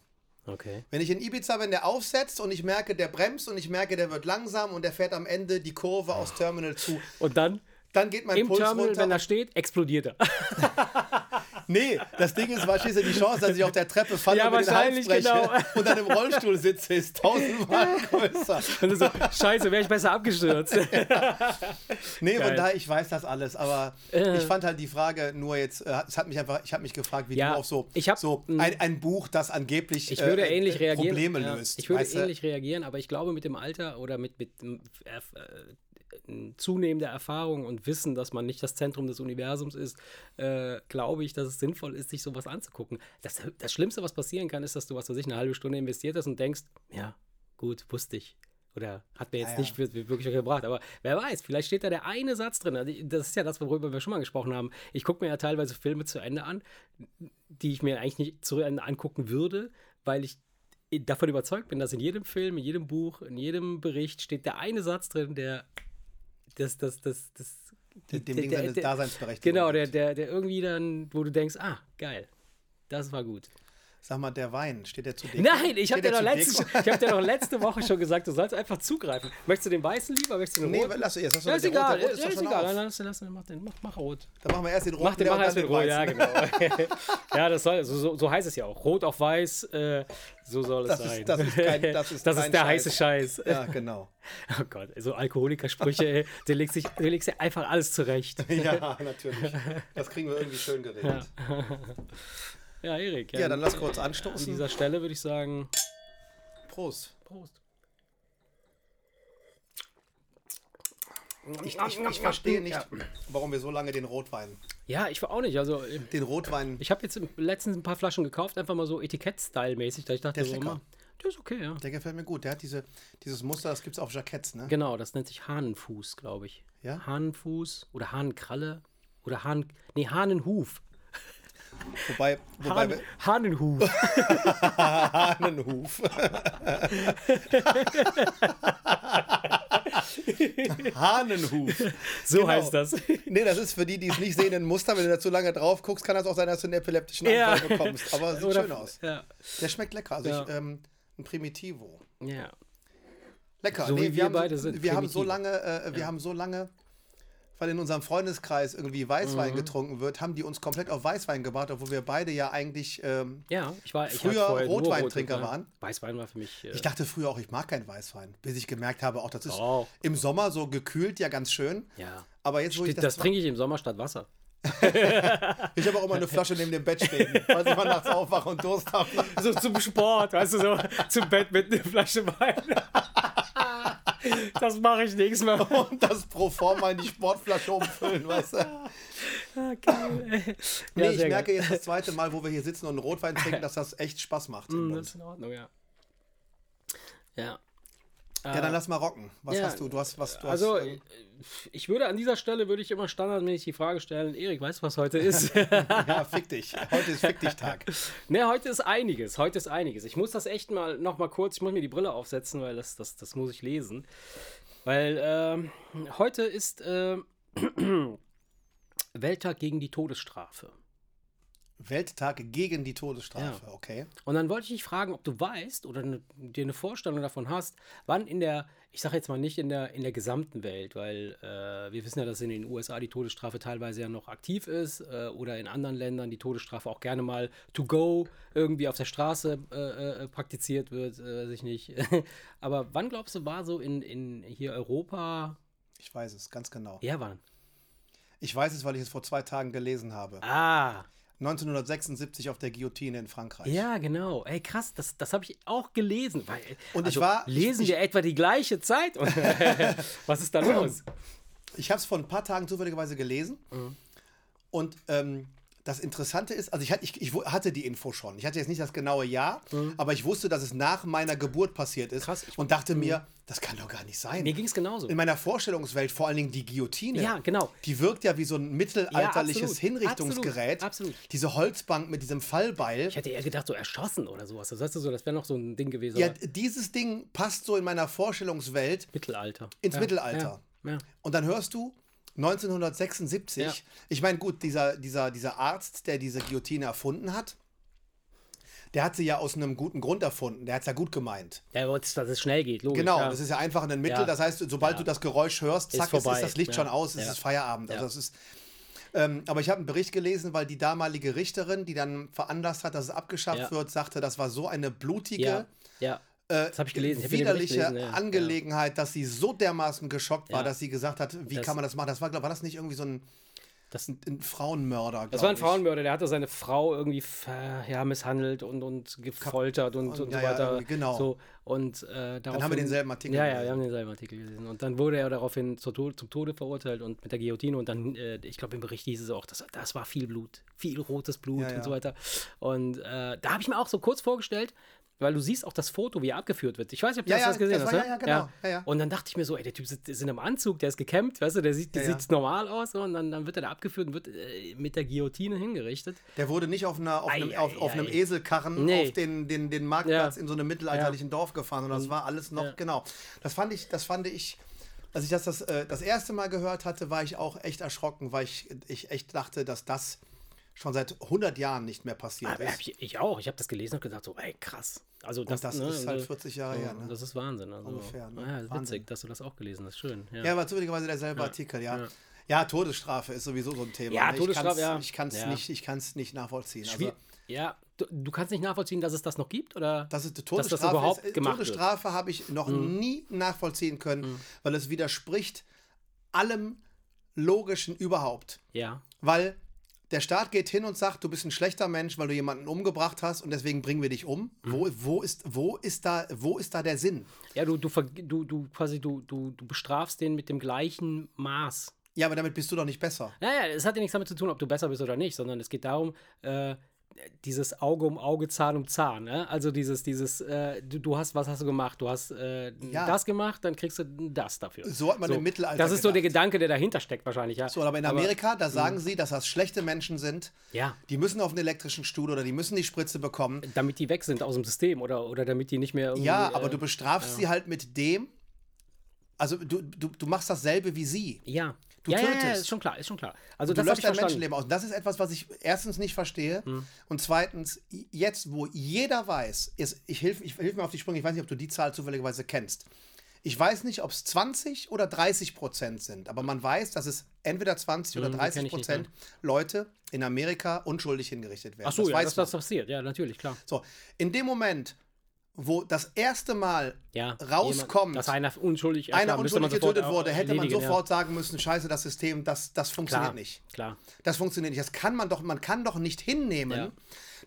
Okay. Wenn ich in Ibiza bin, der aufsetzt und ich merke, der bremst und ich merke, der wird langsam und der fährt am Ende die Kurve aus Terminal zu, Und dann dann geht mein im Puls Terminal, runter. wenn er steht, explodiert er. Nee, das Ding ist, was ist denn die Chance, dass ich auf der Treppe falle Ja, und mir den Hals wahrscheinlich, breche genau. und dann im Rollstuhl sitze, ist tausendmal größer. Und du so, scheiße, wäre ich besser abgestürzt. Nee, von Geil. daher, ich weiß das alles, aber ich fand halt die Frage nur jetzt, äh, es hat mich einfach, ich habe mich gefragt, wie Ja, du auf so, ich hab- so ein, ein Buch, das angeblich Ich würde äh, ähnlich äh, reagieren. Probleme ja. löst. Ich würde du? ähnlich reagieren, aber ich glaube, mit dem Alter oder mit, mit äh, zunehmender Erfahrung und Wissen, dass man nicht das Zentrum des Universums ist, äh, glaube ich, dass es sinnvoll ist, sich sowas anzugucken. Das, das Schlimmste, was passieren kann, ist, dass du, was weiß ich, eine halbe Stunde investiert hast und denkst, ja, gut, wusste ich. Oder hat mir jetzt ja, nicht wirklich gebracht. Aber wer weiß, vielleicht steht da der eine Satz drin. Also, das ist ja das, worüber wir schon mal gesprochen haben. Ich gucke mir ja teilweise Filme zu Ende an, die ich mir eigentlich nicht zu Ende angucken würde, weil ich davon überzeugt bin, dass in jedem Film, in jedem Buch, in jedem Bericht steht der eine Satz drin, der das, das, das, das dem der, Ding seine Daseinsberechtigung. Genau, der, der, der irgendwie dann, wo du denkst, ah, geil, das war gut. Sag mal, der Wein, steht der zu Deko? Nein, ich habe dir, letzte, hab dir doch letzte Woche schon gesagt, du sollst einfach zugreifen. Möchtest du den weißen lieber? Möchtest du den nee, roten? lass jetzt. Ja, ist egal, rot, rot ist, ja, ist egal. Dann lass, lass, mach, den, mach, mach rot. Dann machen wir erst den roten. Mach den, mach erst den rot, ja, genau. ja, das soll, so, so, heißt es ja auch. Rot auf weiß, äh, so soll es das sein. Ist, das ist, kein, das ist, das ist der Scheiß. heiße Scheiß. Ja, genau. Oh Gott, so Alkoholikersprüche, ey, du legst, sich, legst dir einfach alles zurecht. ja, natürlich. Das kriegen wir irgendwie schön geregelt. Ja. Ja, Erik. Ja, ja, dann lass kurz anstoßen. An dieser Stelle würde ich sagen: Prost. Prost. Ich, ich, ich verstehe nicht, warum wir so lange den Rotwein. Ja, ich war auch nicht. Also, den Rotwein. Ich habe jetzt letztens ein paar Flaschen gekauft, einfach mal so Etikett-Style-mäßig. Da ich dachte, der ist so, lecker. Der ist okay, ja. Der gefällt mir gut. Der hat diese, dieses Muster, das gibt es auf Jacketts, ne? Genau, das nennt sich Hahnenfuß, glaube ich. Ja? Hahnenfuß oder Hahnenkralle oder Hahn. Nee, Hahnenhuf. Wobei, wobei Hahn, Hahnenhuf. Hahnenhuf. Hahnenhuf. So genau. heißt das. Nee, das ist für die, die es nicht sehen, ein Muster. Wenn du da zu lange drauf guckst, kann das auch sein, dass du einen epileptischen Anfall ja. bekommst. Aber sieht Oder, schön aus. Ja. Der schmeckt lecker. Also ja. ich, ähm, ein Primitivo. Ja. Lecker. So nee, wie wir, wir haben, beide sind. Wir haben so lange, äh, wir haben so lange weil in unserem Freundeskreis irgendwie Weißwein mhm. getrunken wird, haben die uns komplett auf Weißwein gebracht, obwohl wir beide ja eigentlich ähm, ja, ich war, ich früher Rotweintrinker Rot waren. Weißwein war für mich. Äh ich dachte früher auch, ich mag keinen Weißwein, bis ich gemerkt habe, auch das ist oh. im Sommer so gekühlt ja ganz schön. Ja. Aber jetzt, wo Steht, ich das, das trinke ich im Sommer statt Wasser. Ich habe auch immer eine Flasche neben dem Bett stehen, falls ich mal nachts aufwache und Durst habe. So zum Sport, weißt du, so zum Bett mit einer Flasche Wein. Das mache ich nächstes Mal. Und das pro forma in die Sportflasche umfüllen, weißt du? Ah, geil. Nee, ja, ich merke geil. jetzt das zweite Mal, wo wir hier sitzen und Rotwein trinken, dass das echt Spaß macht. Mm, das ist in Ordnung, ja. Ja. Ja, dann lass mal rocken. Was ja, hast du? Du hast was. Du also, hast, ähm, ich würde an dieser Stelle würde ich immer standardmäßig die Frage stellen: Erik, weißt du, was heute ist? ja, fick dich. Heute ist Fick dich Tag. ne, heute ist einiges. Heute ist einiges. Ich muss das echt mal noch mal kurz. Ich muss mir die Brille aufsetzen, weil das, das, das muss ich lesen. Weil ähm, heute ist äh, Welttag gegen die Todesstrafe. Welttag gegen die Todesstrafe, ja. okay. Und dann wollte ich dich fragen, ob du weißt oder ne, dir eine Vorstellung davon hast, wann in der, ich sage jetzt mal nicht in der, in der gesamten Welt, weil äh, wir wissen ja, dass in den USA die Todesstrafe teilweise ja noch aktiv ist äh, oder in anderen Ländern die Todesstrafe auch gerne mal to go irgendwie auf der Straße äh, äh praktiziert wird, äh, weiß ich nicht. Aber wann glaubst du, war so in, in hier Europa? Ich weiß es ganz genau. Ja, wann? Ich weiß es, weil ich es vor zwei Tagen gelesen habe. Ah. 1976 auf der Guillotine in Frankreich. Ja, genau. Ey, krass, das, das habe ich auch gelesen. Weil, und also, ich war. Lesen ich, wir etwa die gleiche Zeit? Was ist da los? Ich habe es vor ein paar Tagen zufälligerweise gelesen. Mhm. Und ähm, das Interessante ist, also ich, ich, ich, hatte die Info schon. Ich hatte jetzt nicht das genaue Jahr, mhm. aber ich wusste, dass es nach meiner Geburt passiert ist. Krass, und dachte mhm. mir, das kann doch gar nicht sein. Mir ging es genauso. In meiner Vorstellungswelt, vor allen Dingen die Guillotine. Ja, genau. Die wirkt ja wie so ein mittelalterliches ja, Hinrichtungsgerät. Absolut, absolut. Diese Holzbank mit diesem Fallbeil. Ich hätte eher gedacht, so erschossen oder sowas. Das, heißt so, das wäre noch so ein Ding gewesen. Ja, dieses Ding passt so in meiner Vorstellungswelt. Mittelalter. Ins ja, Mittelalter. Ja, und dann hörst du, 1976. Ja. Ich meine, gut, dieser, dieser, dieser Arzt, der diese Guillotine erfunden hat, der hat sie ja aus einem guten Grund erfunden. Der hat es ja gut gemeint. Der wollte, dass es schnell geht, logisch. Genau, ja. das ist ja einfach ein Mittel. Ja. Das heißt, sobald ja. du das Geräusch hörst, zack, ist, ist das Licht schon aus, es ist Feierabend. Also das ist. Ähm, aber ich habe einen Bericht gelesen, weil die damalige Richterin, die dann veranlasst hat, dass es abgeschafft wird, sagte, das war so eine blutige. Ja äh, das habe ich gelesen. Ich widerliche gelesen, ja. Angelegenheit, dass sie so dermaßen geschockt war, ja. dass sie gesagt hat, wie das kann man das machen? Das war, war das nicht irgendwie so ein Das ein, ein Frauenmörder. Das war ein ich. Frauenmörder, der hatte seine Frau irgendwie ja, misshandelt und, und gefoltert und, und, und so weiter. Ja, genau. So, und, äh, dann haben wir denselben Artikel Ja, ja, wir haben denselben Artikel gesehen. Und dann wurde er daraufhin zu, zum Tode verurteilt und mit der Guillotine. Und dann, äh, ich glaube, im Bericht hieß es auch, das, das war viel Blut, viel rotes Blut und so weiter. Und äh, da habe ich mir auch so kurz vorgestellt, weil du siehst auch das Foto, wie er abgeführt wird. Ich weiß nicht, ob du ja, das, ja, das gesehen das hast. War, ja, ja, genau. Ja. Ja, und dann dachte ich mir so, ey, der Typ ist, ist in einem Anzug, der ist gekämmt, weißt du, der sieht, der sieht normal aus und dann, dann wird er da abgeführt und wird äh, mit der Guillotine hingerichtet. Der wurde nicht auf, einer, auf, ei, einem, ei, auf, auf einem Eselkarren nee. auf den, den, den Marktplatz in so einem mittelalterlichen Dorf gefahren, sondern das war alles noch, genau. Das fand ich, das fand ich, als ich das das, äh, das erste Mal gehört hatte, war ich auch echt erschrocken, weil ich, ich echt dachte, dass das schon seit 100 Jahren nicht mehr passiert Aber ist. Ich, ich auch. Ich habe das gelesen und gedacht, so, ey, krass. Also das, das ne, ist halt 40 Jahre so, her. Ne? Das ist Wahnsinn. Also, Ungefähr. Ne? Ja, Wahnsinn. witzig, dass du das auch gelesen hast. Schön. Ja, ja war zufälligerweise derselbe ja. Artikel, ja. ja. ja. Todesstrafe ist sowieso so ein Thema. Ja, ne? Todesstrafe, ja. Ich kann es nicht, nicht nachvollziehen. Also, ja, du, du, kannst nicht nachvollziehen, dass es das noch gibt? Oder dass es Todesstrafe dass das überhaupt ist, gemacht Todesstrafe habe ich noch mhm. nie nachvollziehen können, mhm. weil es widerspricht allem Logischen überhaupt. Ja. Weil der Staat geht hin und sagt, du bist ein schlechter Mensch, weil du jemanden umgebracht hast und deswegen bringen wir dich um. Mhm. Wo, wo, ist, wo, ist da, wo ist da der Sinn? Ja, du, du, du, du quasi, du, du, du bestrafst den mit dem gleichen Maß. Ja, aber damit bist du doch nicht besser. Naja, es hat ja nichts damit zu tun, ob du besser bist oder nicht, sondern es geht darum, äh, dieses Auge um Auge, Zahn um Zahn. Ne? Also dieses, dieses, äh, du, du, hast, was hast du gemacht? Du hast äh, ja. das gemacht, dann kriegst du das dafür. So hat man so, im Mittelalter Das ist gedacht. so der Gedanke, der dahinter steckt wahrscheinlich, ja. So, aber in Amerika, aber, da sagen mh. sie, dass das schlechte Menschen sind. Ja. Die müssen auf einen elektrischen Stuhl oder die müssen die Spritze bekommen. Damit die weg sind aus dem System oder, oder damit die nicht mehr Ja, aber äh, du bestrafst sie halt mit dem, also du, du, du machst dasselbe wie sie. Ja. Du ja, tötest. Ja, ja, ist schon klar, ist schon klar. Also du löscht dein Menschenleben aus. Und das ist etwas, was ich erstens nicht verstehe. Hm. Und zweitens, jetzt, wo jeder weiß, ist, ich helfe ich hilf mir auf die Sprünge, ich weiß nicht, ob du die Zahl zufälligerweise kennst. Ich weiß nicht, ob es 20 oder 30 Prozent sind, aber man weiß, dass es entweder 20 oder 30 hm, Prozent Leute in Amerika unschuldig hingerichtet werden. Ach so, das ja, weiß dass das passiert. Ja, natürlich, klar. So, in dem Moment, wo das erste Mal ja, rauskommt, jemand, dass einer unschuldig, einer unschuldig getötet wurde, hätte man sofort ja. sagen müssen, scheiße, das System, das, das funktioniert klar, nicht. Klar. Das funktioniert nicht. Das kann man doch, man kann doch nicht hinnehmen, ja.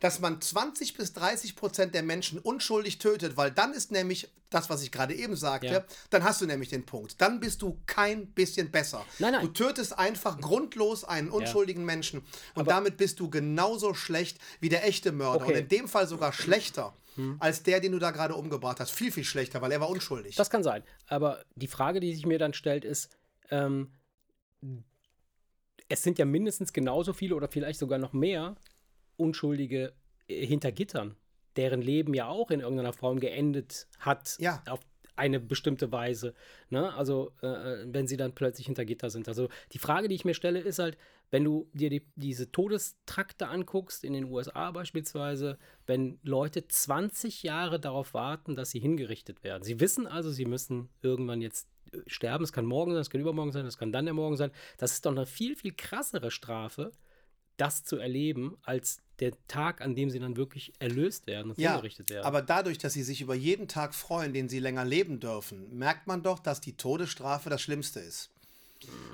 dass man 20 bis 30 Prozent der Menschen unschuldig tötet, weil dann ist nämlich das, was ich gerade eben sagte, dann hast du nämlich den Punkt. Dann bist du kein bisschen besser. Nein, nein. Du tötest einfach grundlos einen unschuldigen Menschen und Aber damit bist du genauso schlecht wie der echte Mörder okay. und in dem Fall sogar schlechter hm. als der, den du da gerade umgebracht hast. Viel, viel schlechter, weil er war unschuldig. Das kann sein. Aber die Frage, die sich mir dann stellt, ist, ähm, es sind ja mindestens genauso viele oder vielleicht sogar noch mehr Unschuldige äh, hinter Gittern, deren Leben ja auch in irgendeiner Form geendet hat. Ja. Auf eine bestimmte Weise. Ne? Also, äh, äh, wenn sie dann plötzlich hinter Gitter sind. Also, die Frage, die ich mir stelle, ist halt, wenn du dir die, diese Todestrakte anguckst, in den USA beispielsweise, wenn Leute 20 Jahre darauf warten, dass sie hingerichtet werden. Sie wissen also, sie müssen irgendwann jetzt äh, sterben. Es kann morgen sein, es kann übermorgen sein, es kann dann der Morgen sein. Das ist doch eine viel, viel krassere Strafe, das zu erleben, als der Tag, an dem sie dann wirklich erlöst werden und ja, hingerichtet werden. Aber dadurch, dass sie sich über jeden Tag freuen, den sie länger leben dürfen, merkt man doch, dass die Todesstrafe das Schlimmste ist.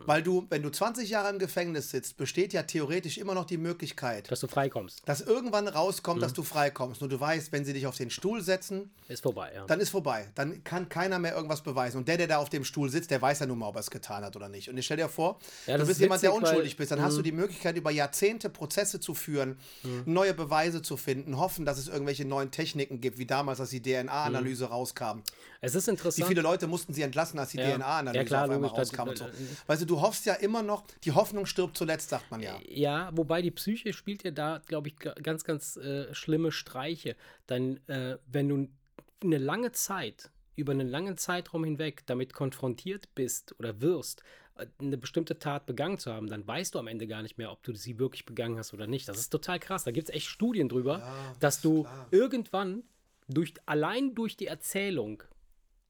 Weil du, wenn du 20 Jahre im Gefängnis sitzt, besteht ja theoretisch immer noch die Möglichkeit, dass du freikommst. Dass irgendwann rauskommt, mhm. dass du freikommst. Nur du weißt, wenn sie dich auf den Stuhl setzen, ist vorbei, ja. Dann ist vorbei. Dann kann keiner mehr irgendwas beweisen. Und der, der da auf dem Stuhl sitzt, der weiß ja nun mal, ob er es getan hat oder nicht. Und ich stell dir vor, ja, du bist jemand, der unschuldig bist. Dann hast du mhm. die Möglichkeit, über Jahrzehnte Prozesse zu führen, mh. neue Beweise zu finden, hoffen, dass es irgendwelche neuen Techniken gibt, wie damals, als die DNA-Analyse mhm. rauskam. Es ist interessant. Wie viele Leute mussten sie entlassen, als die ja. DNA-Analyse ja, auf einmal rauskam. Und so. Weißt du, du hoffst ja immer noch, die Hoffnung stirbt zuletzt, sagt man ja. Ja, wobei die Psyche spielt ja da, glaube ich, ganz, ganz äh, schlimme Streiche. Dann, äh, wenn du eine lange Zeit, über einen langen Zeitraum hinweg damit konfrontiert bist oder wirst, äh, eine bestimmte Tat begangen zu haben, dann weißt du am Ende gar nicht mehr, ob du sie wirklich begangen hast oder nicht. Das ist total krass. Da gibt es echt Studien drüber, ja, dass du klar. irgendwann durch, allein durch die Erzählung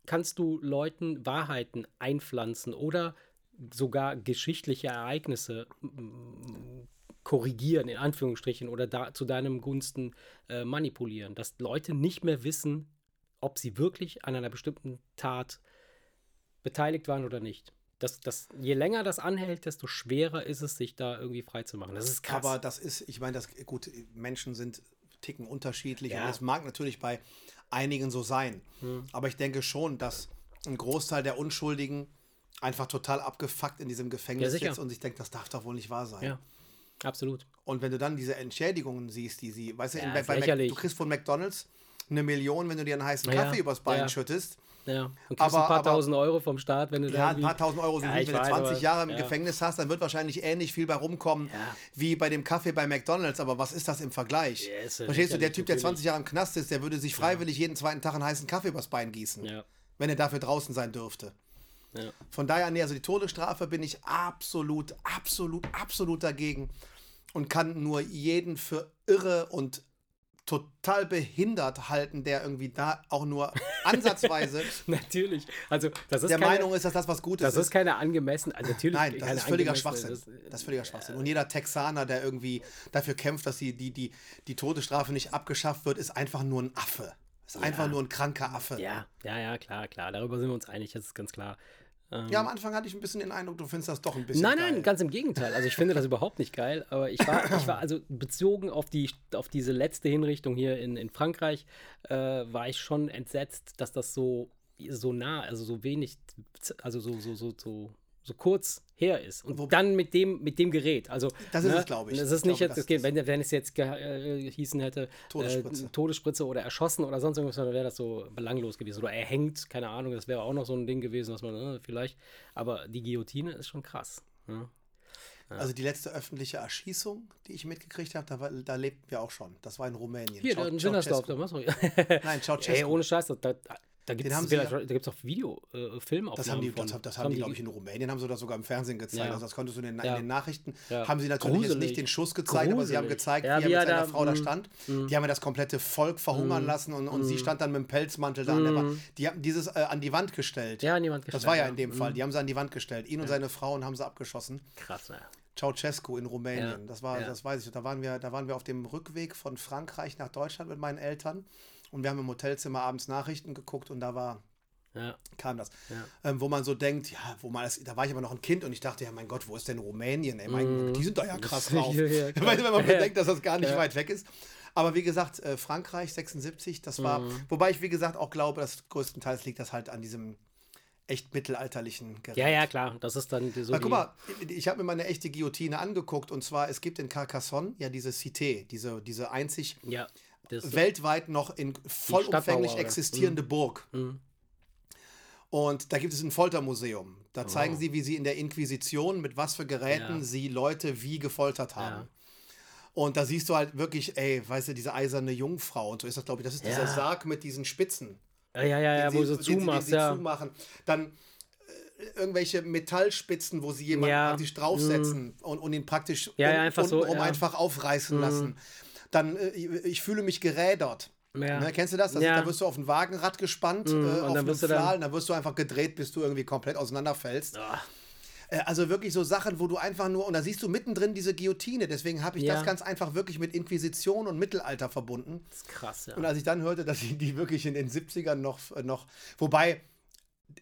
kannst du Leuten Wahrheiten einpflanzen oder sogar geschichtliche Ereignisse korrigieren, in Anführungsstrichen, oder da, zu deinem Gunsten äh, manipulieren. Dass Leute nicht mehr wissen, ob sie wirklich an einer bestimmten Tat beteiligt waren oder nicht. das, das, je länger das anhält, desto schwerer ist es, sich da irgendwie frei zu machen. Das ist krass. Aber das ist, ich meine, das gut, Menschen sind ticken unterschiedlich ja. und es mag natürlich bei einigen so sein. Hm. Aber ich denke schon, dass ein Großteil der Unschuldigen einfach total abgefuckt in diesem Gefängnis ja, sitzt und sich denkt, das darf doch wohl nicht wahr sein. Ja, absolut. Und wenn du dann diese Entschädigungen siehst, die sie, weißt du, ja, bei, bei Mac, du kriegst von McDonalds eine Million, wenn du dir einen heißen Kaffee übers Bein schüttest. Ja, und aber, ein paar aber, tausend Euro vom Staat, wenn du Ja, ein paar tausend Euro sind ja, nicht. Wenn du 20 aber, Jahre im ja. Gefängnis hast, dann wird wahrscheinlich ähnlich viel bei rumkommen ja. wie bei dem Kaffee bei McDonalds. Aber was ist das im Vergleich? Verstehst du, der Typ, der 20 Jahre im Knast ist, der würde sich freiwillig jeden zweiten Tag einen heißen Kaffee übers Bein gießen, wenn er dafür draußen sein dürfte. Von daher, nee, also die Todesstrafe bin ich absolut, absolut, absolut dagegen und kann nur jeden für irre und total behindert halten, der irgendwie da auch nur ansatzweise natürlich. Also das ist der keine, Meinung ist, dass das was Gutes das ist. Das ist keine angemessen, also natürlich. Nein, das ist völliger Schwachsinn. Das, das, ist völliger Schwachsinn. Und jeder Texaner, der irgendwie dafür kämpft, dass die, die, die, die Todesstrafe nicht abgeschafft wird, ist einfach nur ein Affe. Ist ja. einfach nur ein kranker Affe. Ja, ja, ja, klar, klar. Darüber sind wir uns einig, das ist ganz klar. Ähm, ja, am Anfang hatte ich ein bisschen den Eindruck, du findest das doch ein bisschen Nein, geil. nein, ganz im Gegenteil. Also ich finde das überhaupt nicht geil, aber ich war, ich war also bezogen auf, die, auf diese letzte Hinrichtung hier in, in Frankreich, äh, war ich schon entsetzt, dass das so, so nah, also so wenig, also so, so, so, so so kurz her ist. Und Wo, dann mit dem, mit dem Gerät. Also, das ist ne, es, glaube ich. Das ist nicht glaube, jetzt, wenn, wenn es jetzt äh, hießen hätte, Todesspritze. Äh, Todesspritze oder erschossen oder sonst irgendwas, dann wäre das so belanglos gewesen. Oder er hängt, keine Ahnung, das wäre auch noch so ein Ding gewesen, was man äh, vielleicht. Aber die Guillotine ist schon krass. Ne? Ja. Also die letzte öffentliche Erschießung, die ich mitgekriegt habe, da, da lebten wir auch schon. Das war in Rumänien. Hier, Ciao, in was Nein, Ceausescu. Ey, ohne Scheiß, da, da gibt es ja, auch Video, äh, Filmaufnahmen. Das haben die, das, das haben die, glaube ich, in Rumänien haben sie das sogar im Fernsehen gezeigt. Ja. Also das konntest du in den, ja. in den Nachrichten. Haben sie natürlich Gruselig. jetzt nicht den Schuss gezeigt, Gruselig. aber sie haben gezeigt, wie er mit seiner da, Frau da mm, stand. Mm. Die haben ja das komplette Volk verhungern mm. lassen und, und sie stand dann mit dem Pelzmantel da. Mm. Die haben dieses äh, an die Wand gestellt. Ja, an die Wand gestellt. Das war ja in dem Fall. Die haben sie an die Wand gestellt. Ihn und seine Frau und haben sie abgeschossen. Krass, ja. Ceausescu in Rumänien. Das war, das weiß ich. Da waren wir, da waren wir auf dem Rückweg von Frankreich nach Deutschland mit meinen Eltern und wir haben im Hotelzimmer abends Nachrichten geguckt und da war ja. kam das. Ja. Ähm, wo man so denkt, ja, wo man das, da war ich aber noch ein Kind und ich dachte, ja, mein Gott, wo ist denn Rumänien? Ey, mein, mm. Die sind da ja krass drauf. ja, Wenn man bedenkt, dass das gar nicht weit weg ist. Aber wie gesagt, äh, Frankreich 76, das war, mm. wobei ich wie gesagt auch glaube, dass größtenteils liegt das halt an diesem echt mittelalterlichen Gerät. Ja, ja, klar, das ist dann so. Weil, guck mal, ich habe mir mal eine echte Guillotine angeguckt und zwar, es gibt in Carcassonne ja diese Cité, diese, diese einzig ja, weltweit noch in vollumfänglich existierende mhm. Burg. Mhm. Und da gibt es ein Foltermuseum. Da zeigen oh. sie, wie sie in der Inquisition mit was für Geräten ja. sie Leute wie gefoltert haben. Ja. Und da siehst du halt wirklich, ey, weißt du, diese eiserne Jungfrau und so ist das, glaube ich, das ist ja. dieser Sarg mit diesen Spitzen. Ja, ja, ja, ja wo sie, zumachst, ja. zumachen. Dann äh, irgendwelche Metallspitzen, wo sie jemanden ja. praktisch draufsetzen mm. und, und, ihn praktisch ja, ja, einfach so, um einfach aufreißen mm. lassen. Dann, äh, ich fühle mich gerädert. Ja. Ne, kennst du das? das ja. ist, da wirst du auf ein Wagenrad gespannt, mhm, äh, auf einem Pfahl, dann wirst du einfach gedreht, bis du irgendwie komplett auseinanderfällst. Äh, also wirklich so Sachen, wo du einfach nur, und da siehst du mittendrin diese Guillotine, deswegen habe ich ja. das ganz einfach wirklich mit Inquisition und Mittelalter verbunden. Das ist krass, ja. Und als ich dann hörte, dass sie die wirklich in den 70ern noch, äh, noch wobei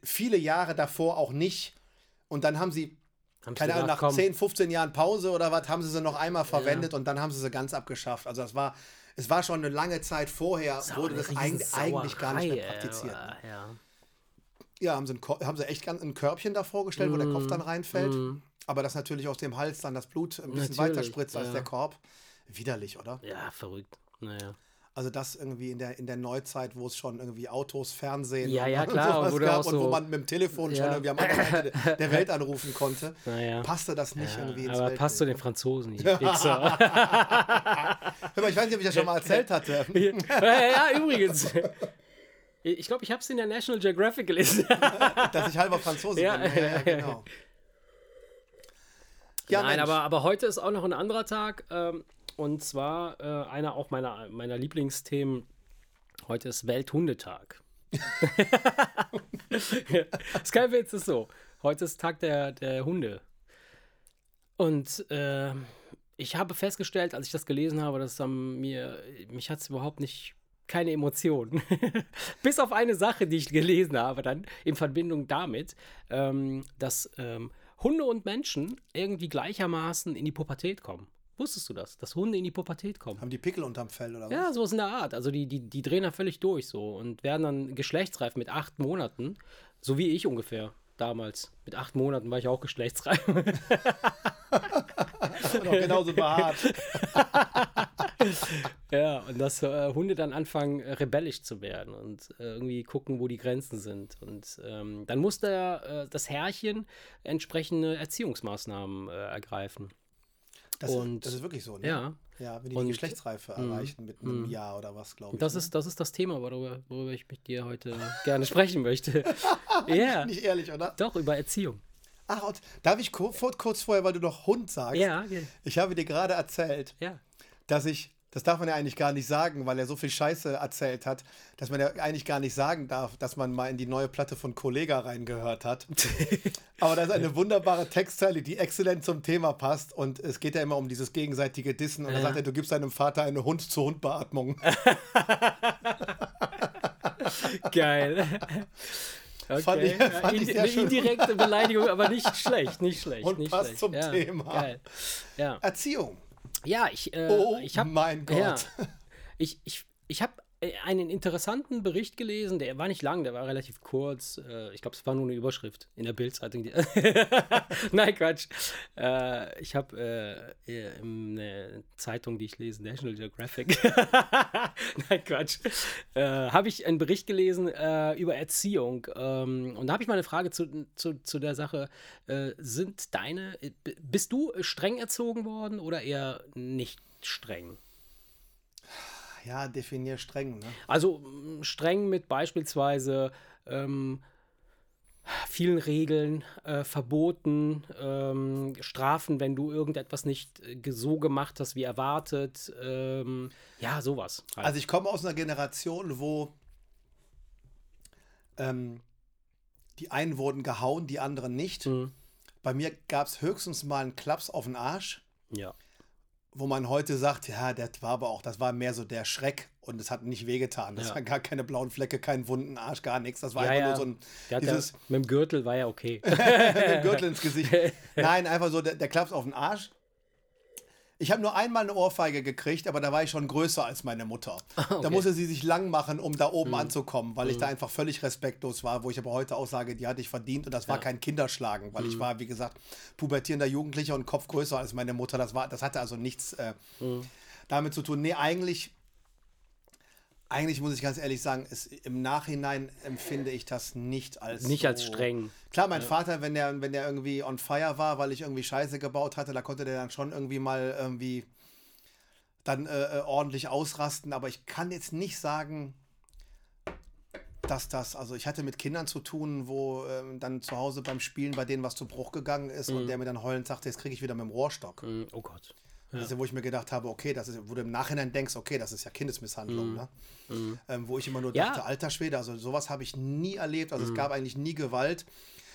viele Jahre davor auch nicht, und dann haben sie haben keine Ahnung, nach komm. 10, 15 Jahren Pause oder was, haben sie sie noch einmal verwendet ja. und dann haben sie sie ganz abgeschafft. Also das war, es war schon eine lange Zeit vorher, Sau wurde das eigentlich, eigentlich gar nicht mehr praktiziert. Ne? Ja, ja haben, sie ein, haben sie echt ein Körbchen da vorgestellt, mm, wo der Kopf dann mm, reinfällt. Mm. Aber das natürlich aus dem Hals dann das Blut ein bisschen natürlich, weiter spritzt als ja. der Korb. Widerlich, oder? Ja, verrückt. Naja. Also das irgendwie in der, in der Neuzeit, wo es schon irgendwie Autos, Fernsehen ja, ja, klar, und, gab, und wo man mit dem Telefon ja. schon irgendwie am anderen Ende der Welt anrufen konnte, naja. passte das nicht ja, irgendwie ins Aber passt zu den Franzosen, die Hör mal, ich weiß nicht, ob ich das schon mal erzählt hatte. ja, ja, übrigens. Ich glaube, ich habe es in der National Geographic gelesen. Dass ich halber Franzose bin. Ja, genau. Nein, aber, aber heute ist auch noch ein anderer Tag. Ähm, und zwar äh, einer auch meiner, meiner Lieblingsthemen. Heute ist Welthundetag. Skype jetzt ist so. Heute ist Tag der, der Hunde. Und äh, ich habe festgestellt, als ich das gelesen habe, dass dann mir, mich hat es überhaupt nicht keine Emotionen. Bis auf eine Sache, die ich gelesen habe, dann in Verbindung damit, ähm, dass ähm, Hunde und Menschen irgendwie gleichermaßen in die Pubertät kommen. Wusstest du das? Dass Hunde in die Pubertät kommen? Haben die Pickel unterm Fell oder was? Ja, so ist in der Art. Also die, die, die drehen da völlig durch so und werden dann geschlechtsreif mit acht Monaten, so wie ich ungefähr damals. Mit acht Monaten war ich auch geschlechtsreif. noch genauso behaart. ja, und dass äh, Hunde dann anfangen, äh, rebellisch zu werden und äh, irgendwie gucken, wo die Grenzen sind. Und ähm, dann muss der, äh, das Herrchen entsprechende Erziehungsmaßnahmen äh, ergreifen. Das, und, ist, das ist wirklich so, ne? Ja. Ja, wenn die Und- die Geschlechtsreife Mhm. erreichen mit einem Mhm. Jahr oder was, glaube ich. Das ne? ist, das ist das Thema, worüber, worüber ich mit dir heute gerne sprechen möchte. Ja, Nicht ehrlich, oder? doch, über Erziehung. Ach, und darf ich kur vor- kurz vorher, weil du noch Hund sagst? Ja, Ich habe dir gerade erzählt, ja. dass ich, das darf man ja eigentlich gar nicht sagen, weil er so viel Scheiße erzählt hat, dass man ja eigentlich gar nicht sagen darf, dass man mal in die neue Platte von Kollega reingehört hat. Aber das ist eine wunderbare Textzeile, die exzellent zum Thema passt. Und es geht ja immer um dieses gegenseitige Dissen. Und da Ja. sagt er, du gibst deinem Vater eine Hund-zu-Hund-Beatmung. Geil. Okay. Fand ich- fand ich eine schön. indirekte Beleidigung, aber nicht schlecht, nicht schlecht. Und nicht passt schlecht. zum ja, Thema. Geil. Ja, Erziehung. Ja ich, äh, Oh ich habe mein Gott. Ja, ich ich, ich habe einen interessanten Bericht gelesen, der war nicht lang, der war relativ kurz. Äh, ich glaube, es war nur eine Überschrift in der Bildzeitung. Nein, Quatsch. Äh, ich habe äh, eine Zeitung, die ich lese, National Geographic. Nein, Quatsch. Äh, habe ich einen Bericht gelesen äh, über Erziehung. Ähm, und da habe ich mal eine Frage zu, zu, zu der Sache. Äh, sind deine, äh, bist du streng erzogen worden oder eher nicht streng? Ja, definier streng. Ne? Also m, streng mit beispielsweise ähm, vielen Regeln, äh, Verboten, ähm, Strafen, wenn du irgendetwas nicht äh, so gemacht hast wie erwartet. Ähm, ja, sowas. Halt. Also ich komme aus einer Generation, wo ähm, die einen wurden gehauen, die anderen nicht. Mhm. Bei mir gab es höchstens mal einen Klaps auf den Arsch, ja. Wo man heute sagt, ja, das war aber auch, das war mehr so der Schreck und es hat nicht wehgetan. Das Ja. waren gar keine blauen Flecke, keinen wunden Arsch, gar nichts. Das war Ja, einfach ja. nur so ein Der hat ja, dieses mit dem Gürtel war ja okay. mit dem Gürtel ins Gesicht. Nein, einfach so der, der Klaps auf den Arsch. Ich habe nur einmal eine Ohrfeige gekriegt, aber da war ich schon größer als meine Mutter. Da okay. Mhm. musste sie sich lang machen, um da oben anzukommen, weil ich da einfach völlig respektlos war, wo ich aber heute auch sage, die hatte ich verdient und das war Ja. Mhm. kein Kinderschlagen, weil ich war, wie gesagt, pubertierender Jugendlicher und Kopf größer als meine Mutter. Das, war, das hatte also nichts äh, Mhm. damit zu tun. Nee, eigentlich, eigentlich muss ich ganz ehrlich sagen, es, im Nachhinein empfinde ich das nicht als Nicht so, als streng. Klar, mein Vater, wenn der, wenn der irgendwie on fire war, weil ich irgendwie Scheiße gebaut hatte, da konnte der dann schon irgendwie mal irgendwie dann äh, äh, ordentlich ausrasten. Aber ich kann jetzt nicht sagen, dass das, also ich hatte mit Kindern zu tun, wo ähm, dann zu Hause beim Spielen bei denen was zu Bruch gegangen ist und der mir dann heulend sagte, jetzt kriege ich wieder mit dem Rohrstock. Mhm, Oh Gott. Das ist, wo ich mir gedacht habe, okay, das ist, wo du im Nachhinein denkst, okay, das ist ja Kindesmisshandlung, ne? Ähm, wo ich immer nur Ja. dachte, alter Schwede, also sowas habe ich nie erlebt. Also es gab eigentlich nie Gewalt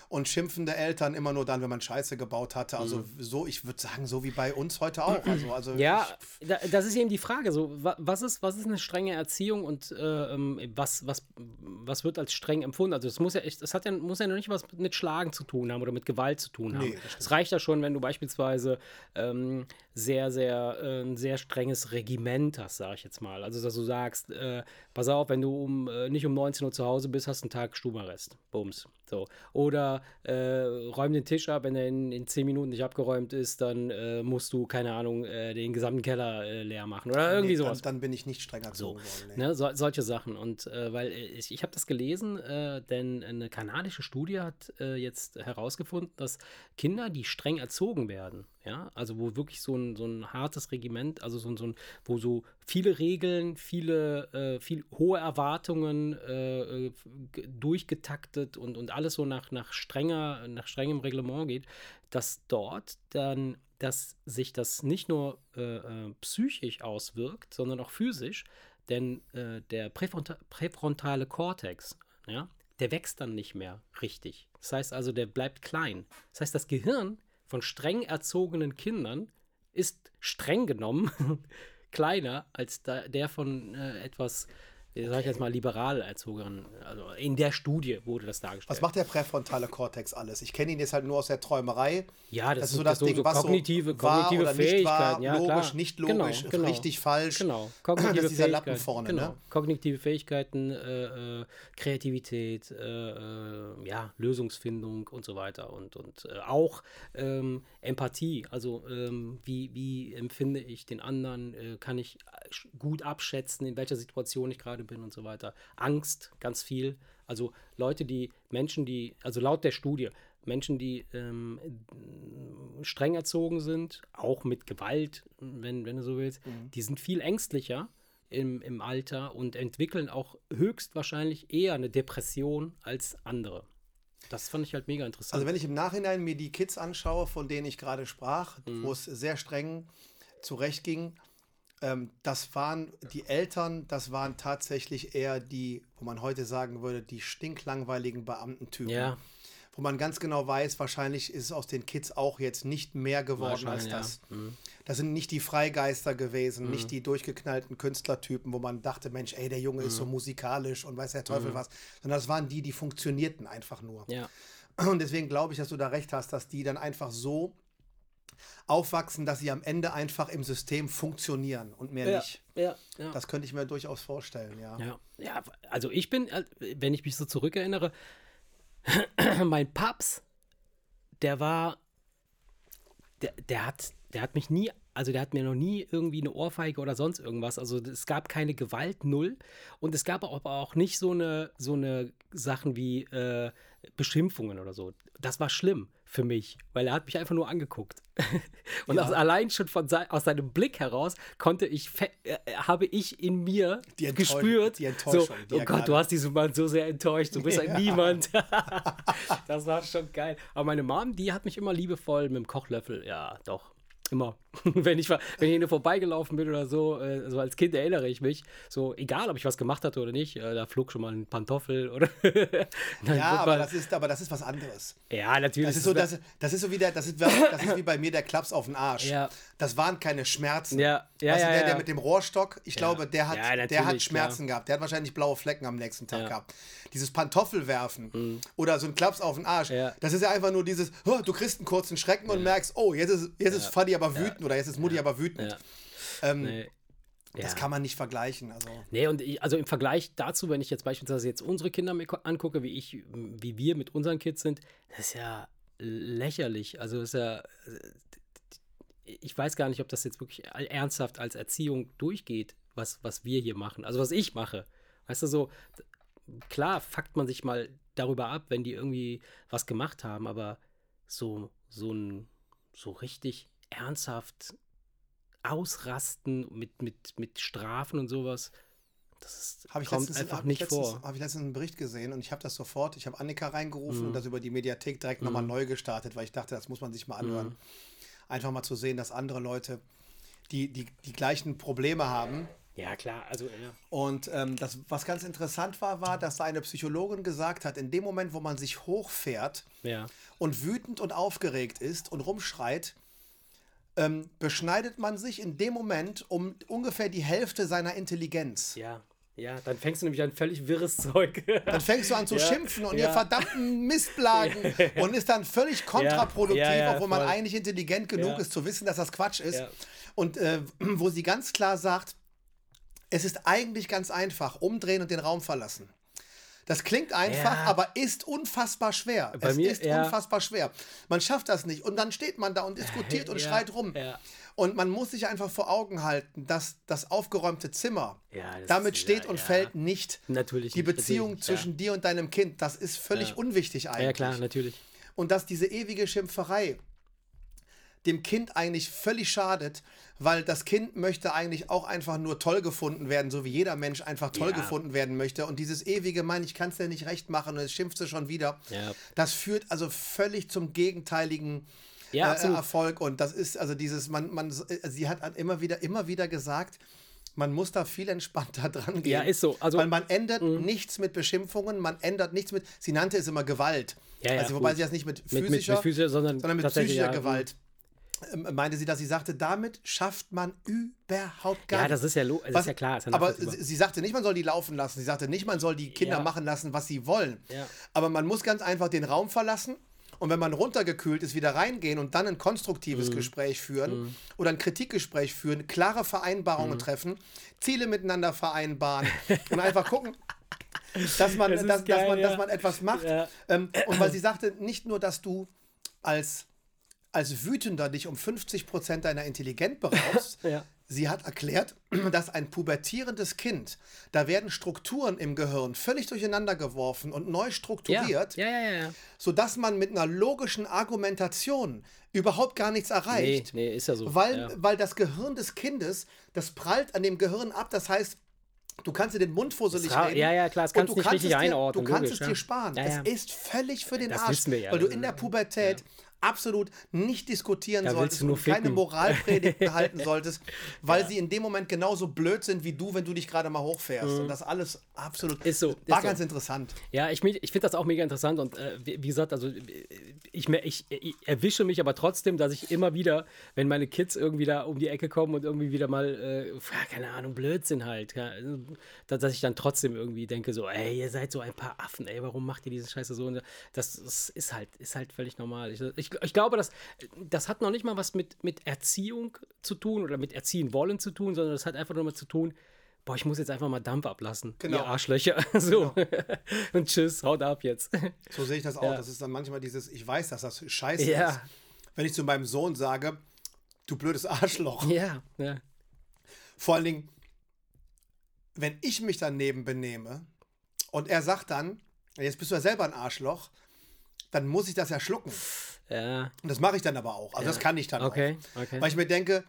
und schimpfende Eltern immer nur dann, wenn man Scheiße gebaut hatte. Also so, ich würde sagen, so wie bei uns heute auch. Also, also Ja, da, das ist eben die Frage. So, wa- was ist, was ist eine strenge Erziehung und äh, ähm, was, was, was wird als streng empfunden? Also es muss ja echt, es hat ja, muss ja noch nicht was mit Schlagen zu tun haben oder mit Gewalt zu tun haben. Nee, es reicht ja schon, wenn du beispielsweise ähm, sehr, sehr, äh, ein sehr strenges Regiment hast, sage ich jetzt mal. Also dass du sagst, äh, pass auf, wenn du um, äh, nicht um 19 Uhr zu Hause bist, hast du einen Tag Stubenarrest. Bums. So. Oder äh, räum den Tisch ab, wenn er in, in 10 Minuten nicht abgeräumt ist, dann äh, musst du, keine Ahnung, äh, den gesamten Keller äh, leer machen. Oder irgendwie nee, sowas. Dann, dann bin ich nicht streng erzogen So, worden. Nee. ne, so, solche Sachen. Und äh, weil äh, ich, ich habe das gelesen, denn eine kanadische Studie hat jetzt herausgefunden, dass Kinder, die streng erzogen werden, ja, also wo wirklich so ein, so ein hartes Regiment, also so ein, so ein, wo so viele Regeln, viele, viel hohe Erwartungen durchgetaktet und, und alles so nach, nach strenger, nach strengem Reglement geht, dass dort dann, dass sich das nicht nur äh, äh, psychisch auswirkt, sondern auch physisch, denn äh, der präfronta präfrontale Kortex, ja, der wächst dann nicht mehr richtig. Das heißt also, der bleibt klein. Das heißt, das Gehirn von streng erzogenen Kindern ist streng genommen kleiner als da, der von äh, etwas sag ich jetzt mal, liberal erzogen. Also in der Studie wurde das dargestellt. Was macht der präfrontale Kortex alles? Ich kenne ihn jetzt halt nur aus der Träumerei. Ja, das, das ist so das so, Ding, so was kognitive, so kognitive war Fähigkeiten. Nicht war, ja, logisch, klar. nicht logisch, genau, genau. richtig, falsch. Genau, kognitive das ist dieser Lappen vorne. Genau. Ne? Kognitive Fähigkeiten, äh, äh Kreativität, äh, äh, ja, Lösungsfindung und so weiter. Und, und äh, auch ähm, Empathie. Also ähm, wie, wie empfinde ich den anderen? Äh, kann ich gut abschätzen, in welcher Situation ich gerade bin und so weiter. Angst, ganz viel. Also Leute, die, Menschen, die, also laut der Studie, Menschen, die ähm, streng erzogen sind, auch mit Gewalt, wenn, wenn du so willst, mhm. die sind viel ängstlicher im, im Alter und entwickeln auch höchstwahrscheinlich eher eine Depression als andere. Das fand ich halt mega interessant. Also wenn ich im Nachhinein mir die Kids anschaue, von denen ich gerade sprach, mhm. wo es sehr streng zurechtging, ähm, das waren die Eltern, das waren tatsächlich eher die, wo man heute sagen würde, die stinklangweiligen Beamtentypen. Ja. Wo man ganz genau weiß, wahrscheinlich ist es aus den Kids auch jetzt nicht mehr geworden als das. Ja. Mhm. Das sind nicht die Freigeister gewesen, mhm. nicht die durchgeknallten Künstlertypen, wo man dachte, Mensch, ey, der Junge mhm. ist so mhm. musikalisch und weiß der Teufel mhm. was. Sondern das waren die, die funktionierten einfach nur. Ja. Und deswegen glaube ich, dass du da recht hast, dass die dann einfach so aufwachsen, dass sie am Ende einfach im System funktionieren und mehr ja, nicht. Ja, ja. Das könnte ich mir durchaus vorstellen, ja. Ja, ja also ich bin, äh, wenn ich mich so zurückerinnere, mein Paps, der war, der, der hat, der hat mich nie, also der hat mir noch nie irgendwie eine Ohrfeige oder sonst irgendwas. Also es gab keine Gewalt, null. Und es gab aber auch nicht so eine, so eine Sachen wie äh, Beschimpfungen oder so. Das war schlimm für mich, weil er hat mich einfach nur angeguckt. Und ja. aus, allein schon von aus seinem Blick heraus konnte ich, äh, habe ich in mir die gespürt, die so, oh Gott, du hast diesen Mann so sehr enttäuscht, du bist ja. ein Niemand. das war schon geil. Aber meine Mom, die hat mich immer liebevoll mit dem Kochlöffel, ja, doch, Immer. wenn, ich, wenn ich hier vorbeigelaufen bin oder so, äh, so als Kind erinnere ich mich, so egal, ob ich was gemacht hatte oder nicht, äh, da flog schon mal ein Pantoffel oder. ja, aber das, ist, aber das ist was anderes. Ja, natürlich. Das ist so, das, das ist so wie der, das ist, das ist wie bei mir der Klaps auf den Arsch. Ja. Das waren keine Schmerzen. Ja, ja, weißt ja, du, der, ja. der mit dem Rohrstock, ich glaube, der hat, der hat Schmerzen gehabt. Der hat wahrscheinlich blaue Flecken am nächsten Tag gehabt. Dieses Pantoffelwerfen mhm. oder so ein Klaps auf den Arsch, das ist ja einfach nur dieses, oh, du kriegst einen kurzen Schrecken und merkst, oh, jetzt ist, jetzt ist Fadi aber wütend oder jetzt ist Mutti aber wütend. Ähm, nee. Das kann man nicht vergleichen. Also. Nee, und ich, also im Vergleich dazu, wenn ich jetzt beispielsweise jetzt unsere Kinder angucke, wie ich, wie wir mit unseren Kids sind, das ist ja lächerlich. Also ist ja. Ich weiß gar nicht, ob das jetzt wirklich ernsthaft als Erziehung durchgeht, was, was wir hier machen. Also was ich mache. Weißt du, so, klar fuckt man sich mal darüber ab, wenn die irgendwie was gemacht haben, aber so, so ein, so richtig ernsthaft ausrasten mit, mit, mit Strafen und sowas. Das ist, ich kommt letztens, einfach nicht letztens, vor. Habe ich letztens einen Bericht gesehen und ich habe das sofort, ich habe Annika reingerufen mhm. und das über die Mediathek direkt mhm. nochmal neu gestartet, weil ich dachte, das muss man sich mal anhören. Mhm. Einfach mal zu sehen, dass andere Leute, die, die die gleichen Probleme haben. Ja, klar, also ja. Und ähm, das, was ganz interessant war, war, dass da eine Psychologin gesagt hat, in dem Moment, wo man sich hochfährt ja. und wütend und aufgeregt ist und rumschreit, ähm, beschneidet man sich in dem Moment um ungefähr die Hälfte seiner Intelligenz. Ja. Ja, dann fängst du nämlich an völlig wirres Zeug. Dann fängst du an zu ja, schimpfen und ja. ihr verdammten Mistblagen ja. und ist dann völlig kontraproduktiv, obwohl man eigentlich intelligent genug ist zu wissen, dass das Quatsch ist. Und äh, wo sie ganz klar sagt, es ist eigentlich ganz einfach, umdrehen und den Raum verlassen. Das klingt einfach, ja. aber ist unfassbar schwer. Bei es mir, ist ja. unfassbar schwer. Man schafft das nicht. Und dann steht man da und diskutiert und ja. schreit rum. Und man muss sich einfach vor Augen halten, dass das aufgeräumte Zimmer, damit steht und fällt nicht natürlich die Beziehung nicht, zwischen dir und deinem Kind. Das ist völlig unwichtig eigentlich. Ja, klar, natürlich. Und dass diese ewige Schimpferei dem Kind eigentlich völlig schadet, weil das Kind möchte eigentlich auch einfach nur toll gefunden werden, so wie jeder Mensch einfach toll ja. gefunden werden möchte. Und dieses ewige Mann, ich kann es dir nicht recht machen und es schimpft sie schon wieder, ja. das führt also völlig zum gegenteiligen ja, äh, Erfolg. Und das ist also dieses, man, man, äh, sie hat immer wieder, immer wieder gesagt, man muss da viel entspannter dran gehen. Ja, ist so. Also, weil man ändert mh. nichts mit Beschimpfungen, man ändert nichts mit, sie nannte es immer Gewalt. Ja, ja, also, wobei gut. sie das nicht mit physischer, mit, mit, mit physischer sondern, sondern mit psychischer ja, Gewalt ähm, meinte sie, dass sie sagte, damit schafft man überhaupt gar Ja, nichts. das ist ja, das Was- ist ja klar. Ist ja aber sie, sagte nicht, man soll die laufen lassen. Sie sagte nicht, man soll die Kinder Ja. machen lassen, was sie wollen. Ja. Aber man muss ganz einfach den Raum verlassen. Und wenn man runtergekühlt ist, wieder reingehen und dann ein konstruktives Mhm. Gespräch führen oder ein Kritikgespräch führen, klare Vereinbarungen Mhm. treffen, Ziele miteinander vereinbaren und einfach gucken, dass man, Das dass, dass, geil, man, dass ja. man etwas macht. Ja. Ähm, und weil sie sagte, nicht nur, dass du als, als Wütender dich um 50 Prozent deiner Intelligenz beraubst, Ja. sie hat erklärt, dass ein pubertierendes Kind, da werden Strukturen im Gehirn völlig durcheinander geworfen und neu ja. strukturiert, ja, ja, ja, ja. sodass man mit einer logischen Argumentation überhaupt gar nichts Nee, erreicht. nee, ist ja so. Weil, ja. weil das Gehirn des Kindes, das prallt an dem Gehirn ab. Das heißt, du kannst dir den Mund fusselig reden. ja, ja, klar, das kannst du nicht richtig es dir, einordnen, Du kannst logisch, es dir ja. sparen. Ja, ja. Es ist völlig für den Das Arsch. wissen wir ja. Weil du in der Pubertät absolut nicht diskutieren Da solltest und keine ficken. Moralpredigten halten solltest, weil sie in dem Moment genauso blöd sind wie du, wenn du dich gerade mal hochfährst. Und das alles absolut Ist so, war ist so. ganz interessant. Ja, ich, ich finde das auch mega interessant und äh, wie, wie gesagt, also ich, ich, ich erwische mich aber trotzdem, dass ich immer wieder, wenn meine Kids irgendwie da um die Ecke kommen und irgendwie wieder mal, äh, ja, keine Ahnung, Blödsinn halt, ja, dass, dass ich dann trotzdem irgendwie denke so, ey, ihr seid so ein paar Affen, ey, warum macht ihr diese Scheiße so? Und das, das ist halt, ist halt völlig normal. Ich, ich, ich glaube, das, das hat noch nicht mal was mit, mit Erziehung zu tun oder mit Erziehen wollen zu tun, sondern das hat einfach nur mal zu tun, boah, ich muss jetzt einfach mal Dampf ablassen, Genau. ihr Arschlöcher. So. Und tschüss, haut ab jetzt. So sehe ich das auch. Ja. Das ist dann manchmal dieses, ich weiß, dass das scheiße Ja. ist. Wenn ich zu meinem Sohn sage, du blödes Arschloch. Ja, ja. Vor allen Dingen, wenn ich mich daneben benehme und er sagt dann, jetzt bist du ja selber ein Arschloch, dann muss ich das ja schlucken. Ja, Und das mache ich dann aber auch. Also das kann ich dann okay, auch. okay. Weil ich mir denke,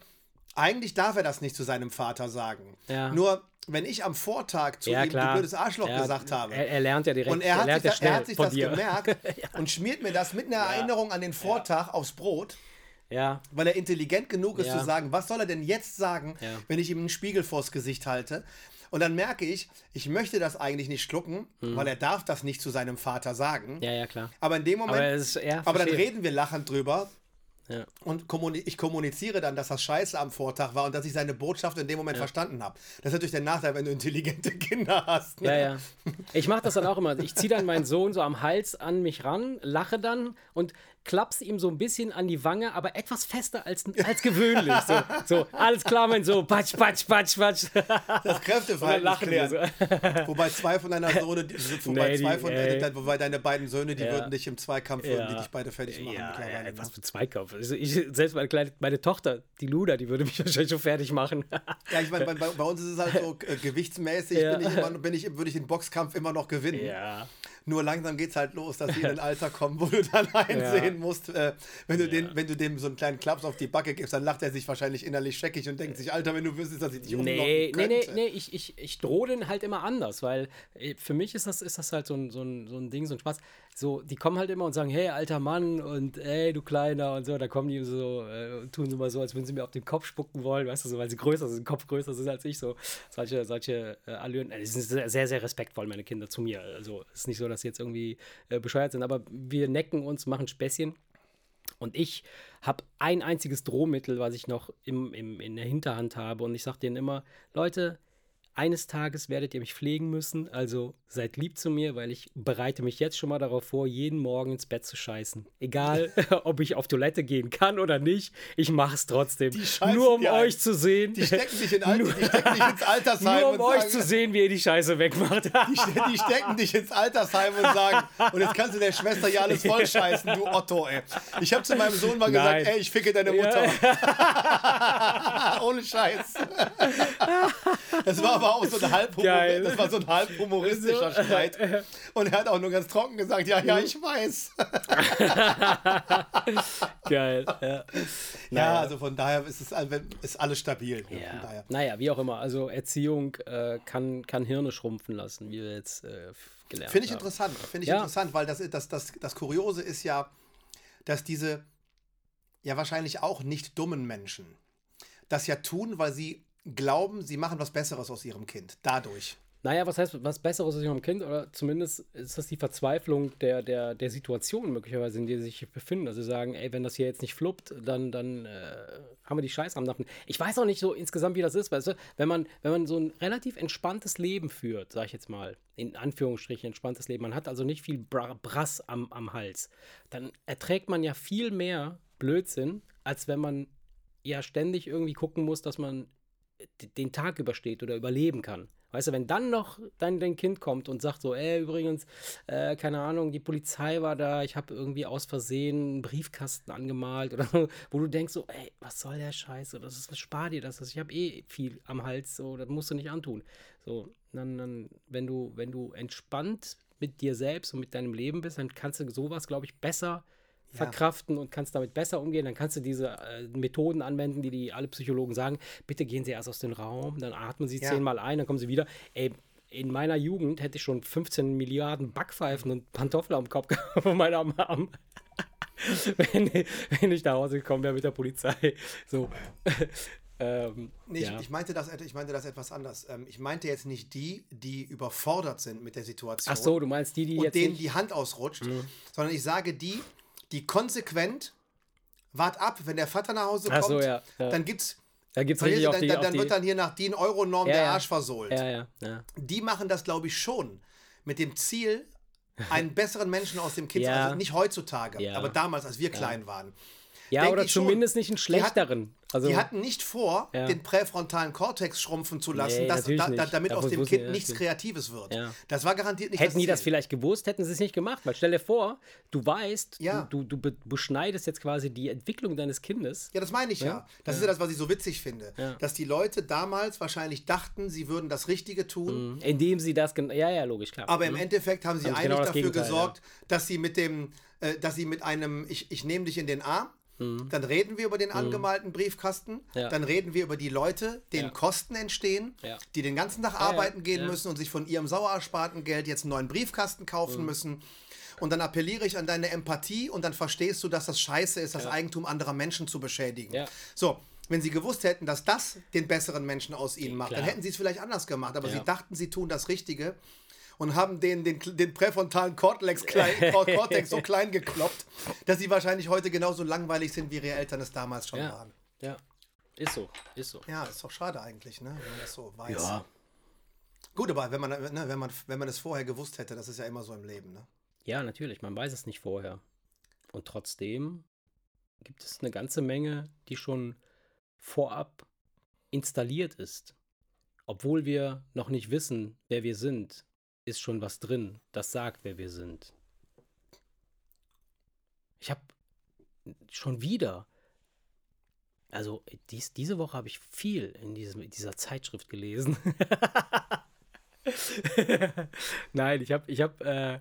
eigentlich darf er das nicht zu seinem Vater sagen. Ja. Nur, wenn ich am Vortag zu ja, ihm klar. du blödes Arschloch Ja, gesagt habe. Er, er lernt ja direkt. und er hat, lernt sich, ja da, schnell er hat sich das dir. gemerkt und schmiert mir das mit einer Erinnerung an den Vortag aufs Brot, Ja, weil er intelligent genug ist Ja. zu sagen, was soll er denn jetzt sagen, Ja. wenn ich ihm einen Spiegel vors Gesicht halte. Und dann merke ich, ich möchte das eigentlich nicht schlucken, weil er darf das nicht zu seinem Vater sagen. Mhm. ja, ja, klar. Aber in dem Moment, Aber aber, ist, ja, dann verstehe. reden wir lachend drüber Ja. und kommuni ich kommuniziere dann, dass das scheiße am Vortag war und dass ich seine Botschaft in dem Moment verstanden habe. Das ist natürlich der Nachteil, wenn du intelligente Kinder hast. Ne? Ja, ja. Ich mache das dann auch immer. Ich ziehe dann meinen Sohn so am Hals an mich ran, lache dann und klapp's ihm so ein bisschen an die Wange, aber etwas fester als, als gewöhnlich. So, so, alles klar, mein Sohn, patsch, patsch, patsch, patsch. Das Kräfteverhältnis lachen wir klären. Wobei zwei von deiner Sohne, die- wobei, Nee, die- zwei von, ey. äh, wobei deine beiden Söhne, die Ja. würden dich im Zweikampf, würden die dich beide fertig machen Ja, ja, ne? was für Zweikampf. Also ich, selbst meine, kleine, meine Tochter, die Luna, die würde mich wahrscheinlich schon fertig machen. Ja, ich meine, bei, bei uns ist es halt so, äh, gewichtsmäßig Ja. bin ich immer, bin ich, würde ich den Boxkampf immer noch gewinnen. ja. Nur langsam geht es halt los, dass sie in ein Alter kommen, wo du dann einsehen musst, äh, wenn, du den, wenn du dem so einen kleinen Klaps auf die Backe gibst, dann lacht er sich wahrscheinlich innerlich scheckig und denkt sich, Alter, wenn du wüsstest, dass ich dich Nee, nee, könnte. nee, nee, ich, ich, ich drohe den halt immer anders, weil äh, für mich ist das, ist das halt so ein, so, ein, so ein Ding, so ein Spaß. So, die kommen halt immer und sagen, hey, alter Mann und ey, du Kleiner und so, da kommen die so, äh, tun sie mal so, als würden sie mir auf den Kopf spucken wollen, weißt du, so, weil sie größer sind, Kopf größer sind als ich, so, solche, solche äh, Allüren. Äh, die sind sehr, sehr, sehr respektvoll, meine Kinder, zu mir. Also, es ist nicht so, dass sie jetzt irgendwie äh, bescheuert sind, aber wir necken uns, machen Späßchen. Und ich habe ein einziges Drohmittel, was ich noch im, im, in der Hinterhand habe. Und ich sage denen immer, Leute, eines Tages werdet ihr mich pflegen müssen. Also seid lieb zu mir, weil ich bereite mich jetzt schon mal darauf vor, jeden Morgen ins Bett zu scheißen. Egal, ob ich auf Toilette gehen kann oder nicht, ich mache es trotzdem. scheißen Nur um euch ein. zu sehen. Die stecken dich, in Alter, die stecken dich ins Altersheim Nur um und euch sagen, zu sehen, wie ihr die Scheiße wegmacht. Die, die stecken dich ins Altersheim und sagen, und jetzt kannst du der Schwester hier alles voll scheißen, du Otto, ey. Ich habe zu meinem Sohn mal gesagt, Nein. ey, ich ficke deine Mutter. Ohne Scheiß. Das war aber auch so ein halb, Geil. das war so ein halb humoristischer Streit. Und er hat auch nur ganz trocken gesagt, ja, ja, ich weiß. Geil. Ja. Ja, Naja. also von daher ist es all- ist alles stabil. Ja. daher. Naja, wie auch immer. Also Erziehung äh, kann, kann Hirne schrumpfen lassen, wie wir jetzt äh, gelernt Finde ich haben. interessant. Finde ich Ja. interessant, weil das, das, das, das Kuriose ist ja, dass diese ja wahrscheinlich auch nicht dummen Menschen das ja tun, weil sie glauben, sie machen was Besseres aus ihrem Kind. Dadurch. Naja, was heißt was Besseres als ihrem Kind? Oder zumindest ist das die Verzweiflung der, der, der Situation möglicherweise, in der sie sich befinden. Also sie sagen, ey, wenn das hier jetzt nicht fluppt, dann, dann äh, haben wir die Scheiße am Nacken. Ich weiß auch nicht so insgesamt, wie das ist, weißt du, wenn man, wenn man so ein relativ entspanntes Leben führt, sag ich jetzt mal, in Anführungsstrichen entspanntes Leben, man hat also nicht viel Bra Brass am, am Hals, dann erträgt man ja viel mehr Blödsinn, als wenn man ja ständig irgendwie gucken muss, dass man den Tag übersteht oder überleben kann. Weißt du, wenn dann noch dein, dein Kind kommt und sagt so, ey, übrigens, äh, keine Ahnung, die Polizei war da, ich habe irgendwie aus Versehen einen Briefkasten angemalt oder wo du denkst so, ey, was soll der Scheiß? Das ist, spar dir das, ich habe eh viel am Hals, so, das musst du nicht antun. So, dann, dann, wenn du, wenn du entspannt mit dir selbst und mit deinem Leben bist, dann kannst du sowas, glaube ich, besser verkraften und kannst damit besser umgehen, dann kannst du diese äh, Methoden anwenden, die, die alle Psychologen sagen. Bitte gehen Sie erst aus dem Raum, dann atmen Sie ja. zehnmal ein, dann kommen Sie wieder. Ey, in meiner Jugend hätte ich schon 15 Milliarden Backpfeifen und Pantoffeln am Kopf gehabt von meiner Mom. wenn, wenn ich nach Hause gekommen wäre mit der Polizei. So. Ähm, nee, ja. ich, ich, meinte das, ich meinte das etwas anders. Ähm, ich meinte jetzt nicht die, die überfordert sind mit der Situation. Ach so, du meinst die, die und jetzt denen die Hand ausrutscht, mhm. sondern ich sage die, die konsequent, wart ab, wenn der Vater nach Hause kommt, so, ja, ja. dann gibt's da gibt's richtig dann, die, dann, dann wird dann hier nach DIN Euro-Norm ja, der Arsch versohlt. Die machen das, glaube ich, schon mit dem Ziel, einen besseren Menschen aus dem Kind, also nicht heutzutage, aber damals, als wir klein waren. Ja, oder zumindest schon. nicht einen schlechteren. Also, die hatten nicht vor, ja. den präfrontalen Kortex schrumpfen zu lassen, nee, dass, da, da, damit Dafür aus dem Kind nichts Kreatives wird. Ja. Das war garantiert nicht Hätten die das vielleicht gewusst, hätten sie es nicht gemacht. Weil stell dir vor, du weißt, ja. du, du, du beschneidest jetzt quasi die Entwicklung deines Kindes. Ja, das meine ich ja. Das ist ja das, was ich so witzig finde. Dass die Leute damals wahrscheinlich dachten, sie würden das Richtige tun. Mhm. Indem sie das, ja, ja, logisch, klar. Aber mhm. im Endeffekt haben sie haben eigentlich genau dafür gesorgt, dass sie mit dem, äh, dass sie mit einem, ich, ich nehme dich in den Arm, Mhm. Dann reden wir über den mhm. angemalten Briefkasten. Ja. Dann reden wir über die Leute, denen ja. Kosten entstehen, ja. die den ganzen Tag arbeiten gehen müssen und sich von ihrem sauer ersparten Geld jetzt einen neuen Briefkasten kaufen mhm. müssen. Und dann appelliere ich an deine Empathie und dann verstehst du, dass das scheiße ist, das Eigentum anderer Menschen zu beschädigen. So, wenn sie gewusst hätten, dass das den besseren Menschen aus ihnen macht, Klar. dann hätten sie es vielleicht anders gemacht. Aber sie dachten, sie tun das Richtige und haben den, den, den präfrontalen Cortex, klein, Cortex so klein gekloppt, dass sie wahrscheinlich heute genauso langweilig sind, wie ihre Eltern es damals schon ja. waren. Ja, ist so, ist so. Ja, ist doch schade eigentlich, ne? wenn man das so weiß. Ja. Gut, aber wenn man, ne, wenn, man, wenn man es vorher gewusst hätte, das ist ja immer so im Leben. Ne? Ja, natürlich, man weiß es nicht vorher. Und trotzdem gibt es eine ganze Menge, die schon vorab installiert ist. Obwohl wir noch nicht wissen, wer wir sind, ist schon was drin, das sagt, wer wir sind. Ich habe schon wieder, also dies, diese Woche habe ich viel in, diesem, in dieser Zeitschrift gelesen. Nein, ich habe, ich habe, äh,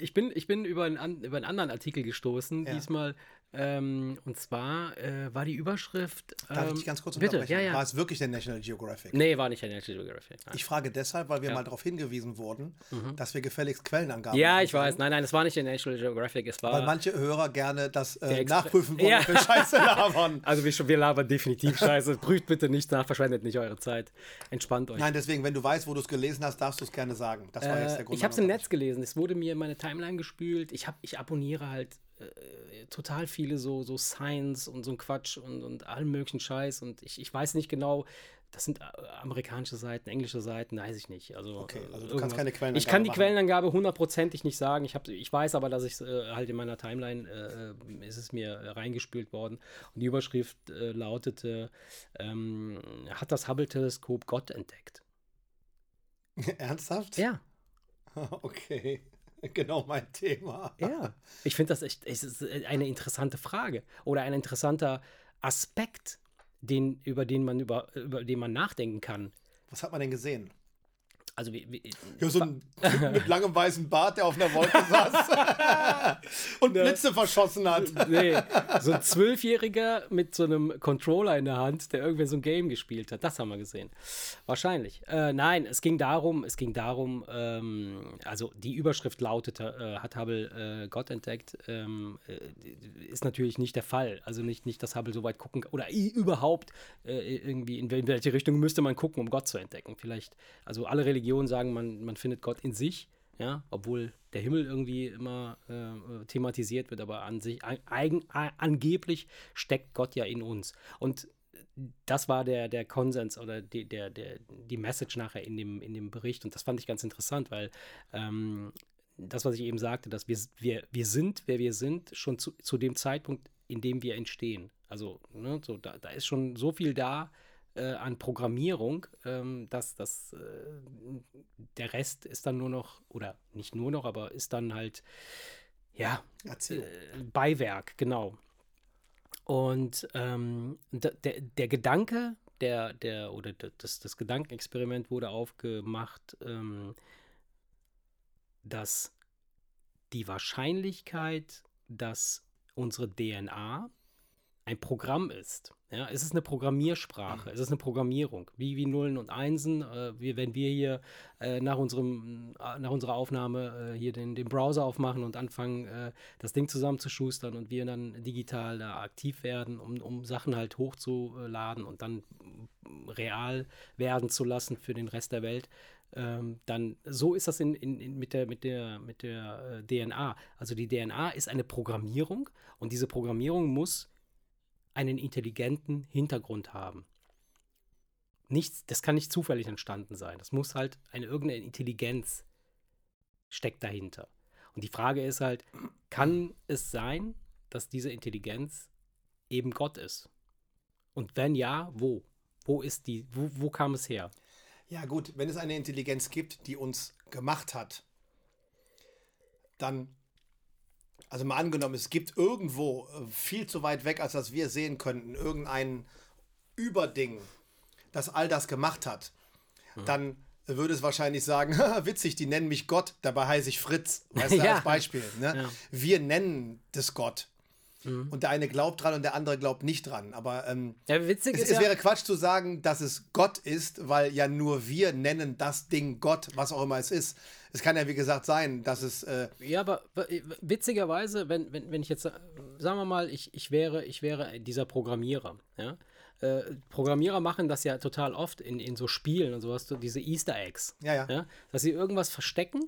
ich bin, ich bin über einen, über einen anderen Artikel gestoßen, ja. diesmal ähm, und zwar äh, war die Überschrift. Ähm, Darf ich dich ähm, ganz kurz bitte, ja, ja. War es wirklich der National Geographic? Nee, war nicht der National Geographic. Nein. Ich frage deshalb, weil wir mal darauf hingewiesen wurden, mhm. dass wir gefälligst Quellenangaben Ja, ich weiß. Nein, nein, es war nicht der National Geographic. Es war weil manche Hörer gerne das äh, nachprüfen wollen, ja. wir Scheiße labern. Also wir, wir labern definitiv Scheiße. Prüft bitte nicht nach, verschwendet nicht eure Zeit. Entspannt euch. Nein, deswegen, wenn du weißt, wo du es gelesen hast, darfst du es gerne sagen. Das war äh, jetzt der Grund. Ich habe es im Netz gelesen. Es wurde mir in meine Timeline gespült. Ich, hab, ich abonniere halt äh, total viele so, so Science und so ein Quatsch und, und allen möglichen Scheiß. Und ich, ich weiß nicht genau, das sind äh, amerikanische Seiten, englische Seiten, weiß ich nicht. Also, okay, also du kannst keine Quellenangabe Ich kann die machen. Quellenangabe hundertprozentig nicht sagen. Ich, hab, ich weiß aber, dass ich äh, halt in meiner Timeline äh, ist es mir reingespült worden. Und die Überschrift äh, lautete: ähm, Hat das Hubble-Teleskop Gott entdeckt? Ernsthaft? Ja. Okay. Genau mein Thema. Ja, ich finde das echt es ist eine interessante Frage oder ein interessanter Aspekt, den, über, den man über, über den man nachdenken kann. Was hat man denn gesehen? Also wie, wie, ja, so ein Typ mit langem weißen Bart, der auf einer Wolke saß und Blitze verschossen hat. Nee, so ein Zwölfjähriger mit so einem Controller in der Hand, der irgendwie so ein Game gespielt hat. Das haben wir gesehen. Wahrscheinlich. Äh, nein, es ging darum, es ging darum, ähm, also die Überschrift lautete, äh, hat Hubble äh, Gott entdeckt, ähm, äh, ist natürlich nicht der Fall. Also nicht, nicht, dass Hubble so weit gucken kann, oder überhaupt äh, irgendwie, in welche Richtung müsste man gucken, um Gott zu entdecken. Vielleicht, also alle Religionen Religionen sagen, man, man findet Gott in sich, ja, obwohl der Himmel irgendwie immer äh, thematisiert wird, aber an sich, eigen, angeblich steckt Gott ja in uns. Und das war der, der Konsens oder die, der, der, die Message nachher in dem, in dem Bericht. Und das fand ich ganz interessant, weil ähm, das, was ich eben sagte, dass wir, wir, wir sind, wer wir sind, schon zu, zu dem Zeitpunkt, in dem wir entstehen. Also, ne, so, da, da ist schon so viel da äh, an Programmierung, ähm, dass das, äh, der Rest ist dann nur noch, oder nicht nur noch, aber ist dann halt, ja, äh, Beiwerk, genau. Und ähm, der, der Gedanke, der, der, oder das, das Gedankenexperiment wurde aufgemacht, ähm, dass die Wahrscheinlichkeit, dass unsere DNA ein Programm ist. Ja, es ist eine Programmiersprache, es ist eine Programmierung, wie, wie Nullen und Einsen. Äh, wie, wenn wir hier äh, nach, unserem, äh, nach unserer Aufnahme äh, hier den, den Browser aufmachen und anfangen, äh, das Ding zusammenzuschustern und wir dann digital da aktiv werden, um, um Sachen halt hochzuladen und dann real werden zu lassen für den Rest der Welt. Ähm, dann so ist das in, in, in, mit der, mit der, mit der äh, DNA. Also die DNA ist eine Programmierung und diese Programmierung muss einen intelligenten Hintergrund haben. Nichts, das kann nicht zufällig entstanden sein. Das muss halt eine irgendeine Intelligenz steckt dahinter. Und die Frage ist halt, kann es sein, dass diese Intelligenz eben Gott ist? Und wenn ja, wo? Wo ist die, wo, wo kam es her? Ja, gut, wenn es eine Intelligenz gibt, die uns gemacht hat, dann also mal angenommen, es gibt irgendwo äh, viel zu weit weg, als dass wir sehen könnten, irgendein Überding, das all das gemacht hat, mhm. dann würde es wahrscheinlich sagen, witzig, die nennen mich Gott, dabei heiße ich Fritz, weißt du, ja. als Beispiel. Ne? Ja. Wir nennen das Gott. Mhm. Und der eine glaubt dran und der andere glaubt nicht dran. Aber ähm, ja, witzig es, ist es wäre Quatsch zu sagen, dass es Gott ist, weil ja nur wir nennen das Ding Gott, was auch immer es ist. Es kann ja, wie gesagt, sein, dass es. Äh ja, aber witzigerweise, wenn, wenn, wenn ich jetzt, sagen wir mal, ich, ich, wäre, ich wäre dieser Programmierer, ja. Äh, Programmierer machen das ja total oft in, in so Spielen und sowas, diese Easter Eggs. Ja, ja. ja? Dass sie irgendwas verstecken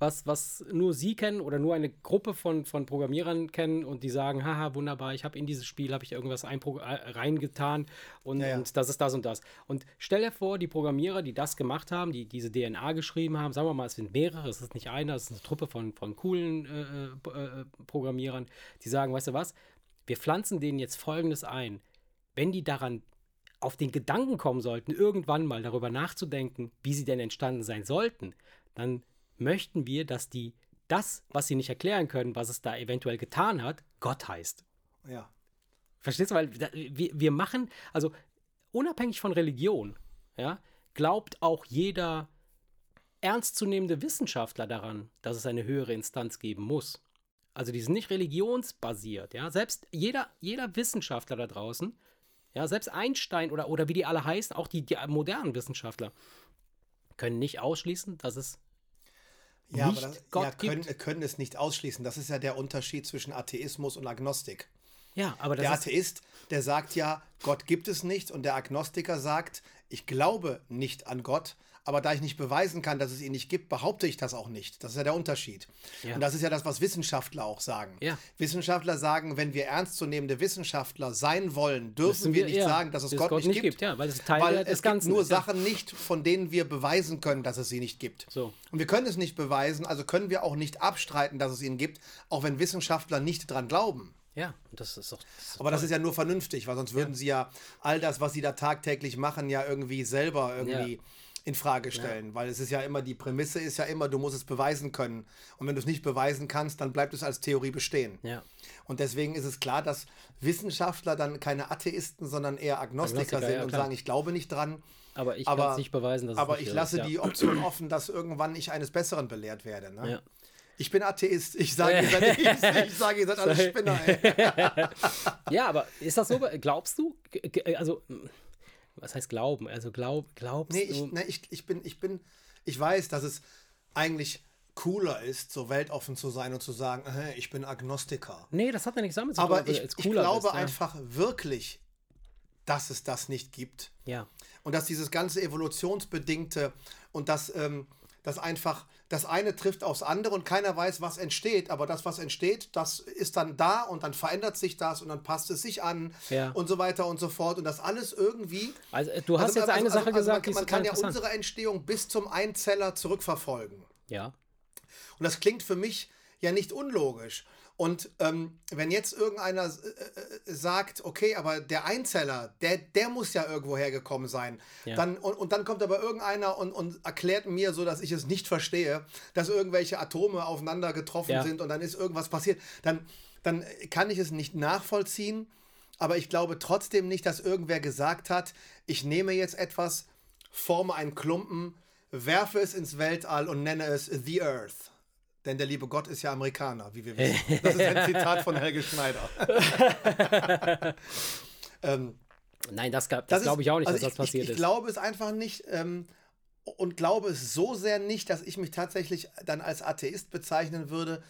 was, was nur sie kennen oder nur eine Gruppe von, von Programmierern kennen und die sagen, haha, wunderbar, ich habe in dieses Spiel, habe ich irgendwas äh, reingetan und, ja, ja. und das ist das und das. Und stell dir vor, die Programmierer, die das gemacht haben, die diese DNA geschrieben haben, sagen wir mal, es sind mehrere, es ist nicht einer, es ist eine Truppe von, von coolen äh, äh, äh, Programmierern, die sagen, weißt du was, wir pflanzen denen jetzt Folgendes ein. Wenn die daran auf den Gedanken kommen sollten, irgendwann mal darüber nachzudenken, wie sie denn entstanden sein sollten, dann möchten wir, dass die das, was sie nicht erklären können, was es da eventuell getan hat, Gott heißt. Ja. Verstehst du? Weil wir, wir machen, also unabhängig von Religion, ja, glaubt auch jeder ernstzunehmende Wissenschaftler daran, dass es eine höhere Instanz geben muss. Also die sind nicht religionsbasiert, ja. Selbst jeder, jeder Wissenschaftler da draußen, ja, selbst Einstein oder, oder wie die alle heißen, auch die, die modernen Wissenschaftler, können nicht ausschließen, dass es ja, nicht aber das, Gott ja, können, gibt. können es nicht ausschließen. Das ist ja der Unterschied zwischen Atheismus und Agnostik. Ja, aber der Atheist, der sagt ja, Gott gibt es nicht, und der Agnostiker sagt, ich glaube nicht an Gott, aber da ich nicht beweisen kann, dass es ihn nicht gibt, behaupte ich das auch nicht. Das ist ja der Unterschied. Ja. Und das ist ja das, was Wissenschaftler auch sagen. Ja. Wissenschaftler sagen, wenn wir ernstzunehmende Wissenschaftler sein wollen, dürfen wir, wir, nicht ja, sagen, dass es Gott, Gott, nicht gibt. gibt. Ja, weil es Teil weil es gibt nur ist, Sachen nicht, von denen wir beweisen können, dass es sie nicht gibt. So. Und wir können es nicht beweisen, also können wir auch nicht abstreiten, dass es ihn gibt, auch wenn Wissenschaftler nicht dran glauben. Ja, das ist doch. Das ist Aber das ist ja nur vernünftig, weil sonst würden ja. sie ja all das, was sie da tagtäglich machen, ja irgendwie selber irgendwie ja in Frage stellen, ja. weil es ist ja immer, die Prämisse ist ja immer, du musst es beweisen können. Und wenn du es nicht beweisen kannst, dann bleibt es als Theorie bestehen. Ja. Und deswegen ist es klar, dass Wissenschaftler dann keine Atheisten, sondern eher Agnostiker, Agnostiker sind ja, und sagen, ich glaube nicht dran. Aber ich kann es nicht beweisen, dass Aber es ich lasse ist, die Option offen, dass irgendwann ich eines Besseren belehrt werde. Ne? Ich bin Atheist. Ich sage, ihr seid, ich, ich sage, ihr seid alle Spinner. ja, aber ist das so? Glaubst du? Also was heißt glauben? Also glaub, glaubst nee, ich, du? Nee, ich, ich bin, ich bin, ich weiß, dass es eigentlich cooler ist, so weltoffen zu sein und zu sagen, hey, ich bin Agnostiker. Nee, das hat ja nichts damit zu tun. Aber ich, ich glaube bist, ja. einfach wirklich, dass es das nicht gibt. Ja. Und dass dieses ganze evolutionsbedingte und das, ähm, das einfach, das eine trifft aufs andere und keiner weiß, was entsteht. Aber das, was entsteht, das ist dann da und dann verändert sich das und dann passt es sich an Ja. und so weiter und so fort. Und das alles irgendwie. Also äh, du hast jetzt eine Sache gesagt, die man, man kann ja unsere Entstehung bis zum Einzeller zurückverfolgen. Ja. Und das klingt für mich ja nicht unlogisch. Und ähm, wenn jetzt irgendeiner äh, äh, sagt, okay, aber der Einzeller, der, der muss ja irgendwo hergekommen sein, Ja. dann, und, und dann kommt aber irgendeiner und, und erklärt mir so, dass ich es nicht verstehe, dass irgendwelche Atome aufeinander getroffen Ja. sind und dann ist irgendwas passiert, dann, dann kann ich es nicht nachvollziehen. Aber ich glaube trotzdem nicht, dass irgendwer gesagt hat, ich nehme jetzt etwas, forme einen Klumpen, werfe es ins Weltall und nenne es The Earth. Denn der liebe Gott ist ja Amerikaner, wie wir wissen. Das ist ein Zitat von Helge Schneider. ähm, Nein, das, das, ist- glaube ich auch nicht, also dass das passiert ich, ich ist. glaube es einfach nicht ähm, und glaube es so sehr nicht, dass ich mich tatsächlich dann als Atheist bezeichnen würde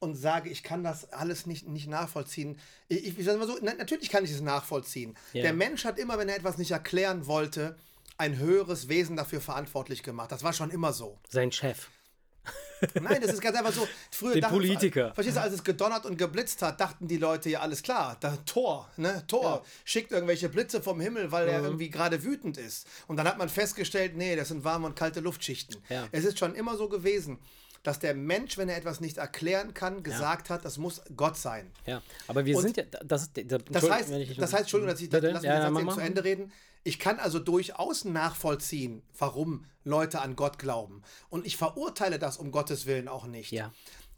und sage, ich kann das alles nicht, nicht nachvollziehen. Ich, ich, ich sag mal so, na, natürlich kann ich es nachvollziehen. Ja. Der Mensch hat immer, wenn er etwas nicht erklären wollte, ein höheres Wesen dafür verantwortlich gemacht. Das war schon immer so. Sein Chef. Nein, das ist ganz einfach so. Früher Den dachten- Politiker. Verstehst du, als es gedonnert und geblitzt hat, dachten die Leute ja alles klar. Da, Tor, ne? Tor schickt irgendwelche Blitze vom Himmel, weil Mhm. er irgendwie gerade wütend ist. Und dann hat man festgestellt, nee, das sind warme und kalte Luftschichten. Ja. Es ist schon immer so gewesen, dass der Mensch, wenn er etwas nicht erklären kann, gesagt hat, das muss Gott sein. Ja, aber wir Und sind ja, das das, Das heißt, das heißt, Entschuldigung, dass ich lass mich Ja, den ja, zu Ende reden. Ich kann also durchaus nachvollziehen, warum Leute an Gott glauben. Und ich verurteile das um Gottes Willen auch nicht. Ja.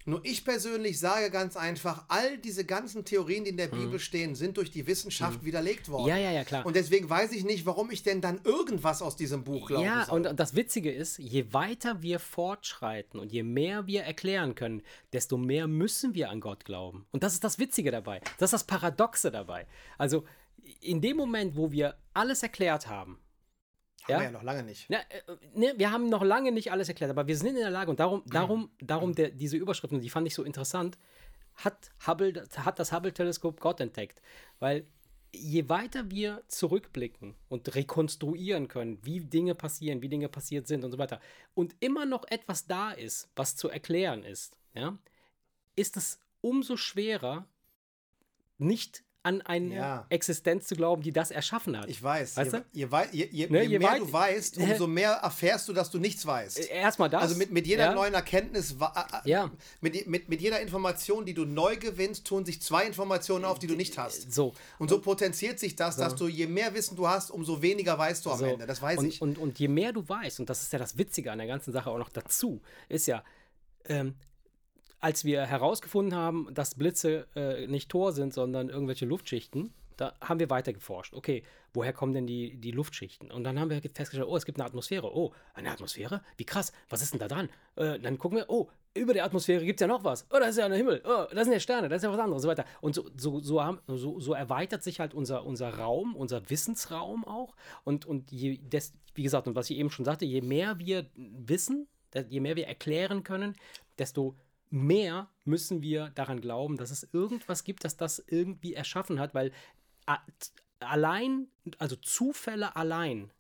Nur ich persönlich sage ganz einfach, all diese ganzen Theorien, die in der Bibel stehen, sind durch die Wissenschaft widerlegt worden. Ja, ja, ja, klar. Und deswegen weiß ich nicht, warum ich denn dann irgendwas aus diesem Buch glauben Ja, soll. und das Witzige ist, je weiter wir fortschreiten und je mehr wir erklären können, desto mehr müssen wir an Gott glauben. Und das ist das Witzige dabei. Das ist das Paradoxe dabei. Also in dem Moment, wo wir alles erklärt haben, Haben ja? wir ja noch lange nicht. Na, äh, ne, wir haben noch lange nicht alles erklärt, aber wir sind in der Lage und darum, darum, darum der, diese Überschrift, und die fand ich so interessant, hat, Hubble, hat das Hubble-Teleskop Gott entdeckt. Weil je weiter wir zurückblicken und rekonstruieren können, wie Dinge passieren, wie Dinge passiert sind und so weiter, und immer noch etwas da ist, was zu erklären ist, ja, ist es umso schwerer, nicht an eine Ja. Existenz zu glauben, die das erschaffen hat. Ich weiß. Weißt je, je, je, je, Ne, mehr weit- du weißt, umso mehr erfährst du, dass du nichts weißt. Erstmal das. Also mit, mit jeder ja. neuen Erkenntnis, äh, Ja. mit, mit, mit jeder Information, die du neu gewinnst, tun sich zwei Informationen auf, die du nicht hast. So. Und so potenziert sich das, dass du je mehr Wissen du hast, umso weniger weißt du am So. Ende. Das weiß und, ich. Und, und je mehr du weißt, und das ist ja das Witzige an der ganzen Sache auch noch dazu, ist ja, ähm, als wir herausgefunden haben, dass Blitze äh, nicht Tor sind, sondern irgendwelche Luftschichten, da haben wir weiter geforscht. Okay, woher kommen denn die, die Luftschichten? Und dann haben wir festgestellt, oh, es gibt eine Atmosphäre. Oh, eine Atmosphäre? Wie krass, was ist denn da dran? Äh, dann gucken wir, oh, über der Atmosphäre gibt es ja noch was. Oh, das ist ja der Himmel. Oh, das sind ja Sterne, das ist ja was anderes und so weiter. Und so, so, so, haben, so, so erweitert sich halt unser, unser Raum, unser Wissensraum auch. Und, und je, des, wie gesagt, und was ich eben schon sagte, je mehr wir wissen, je mehr wir erklären können, desto mehr müssen wir daran glauben, dass es irgendwas gibt, das das irgendwie erschaffen hat, weil allein, also Zufälle allein,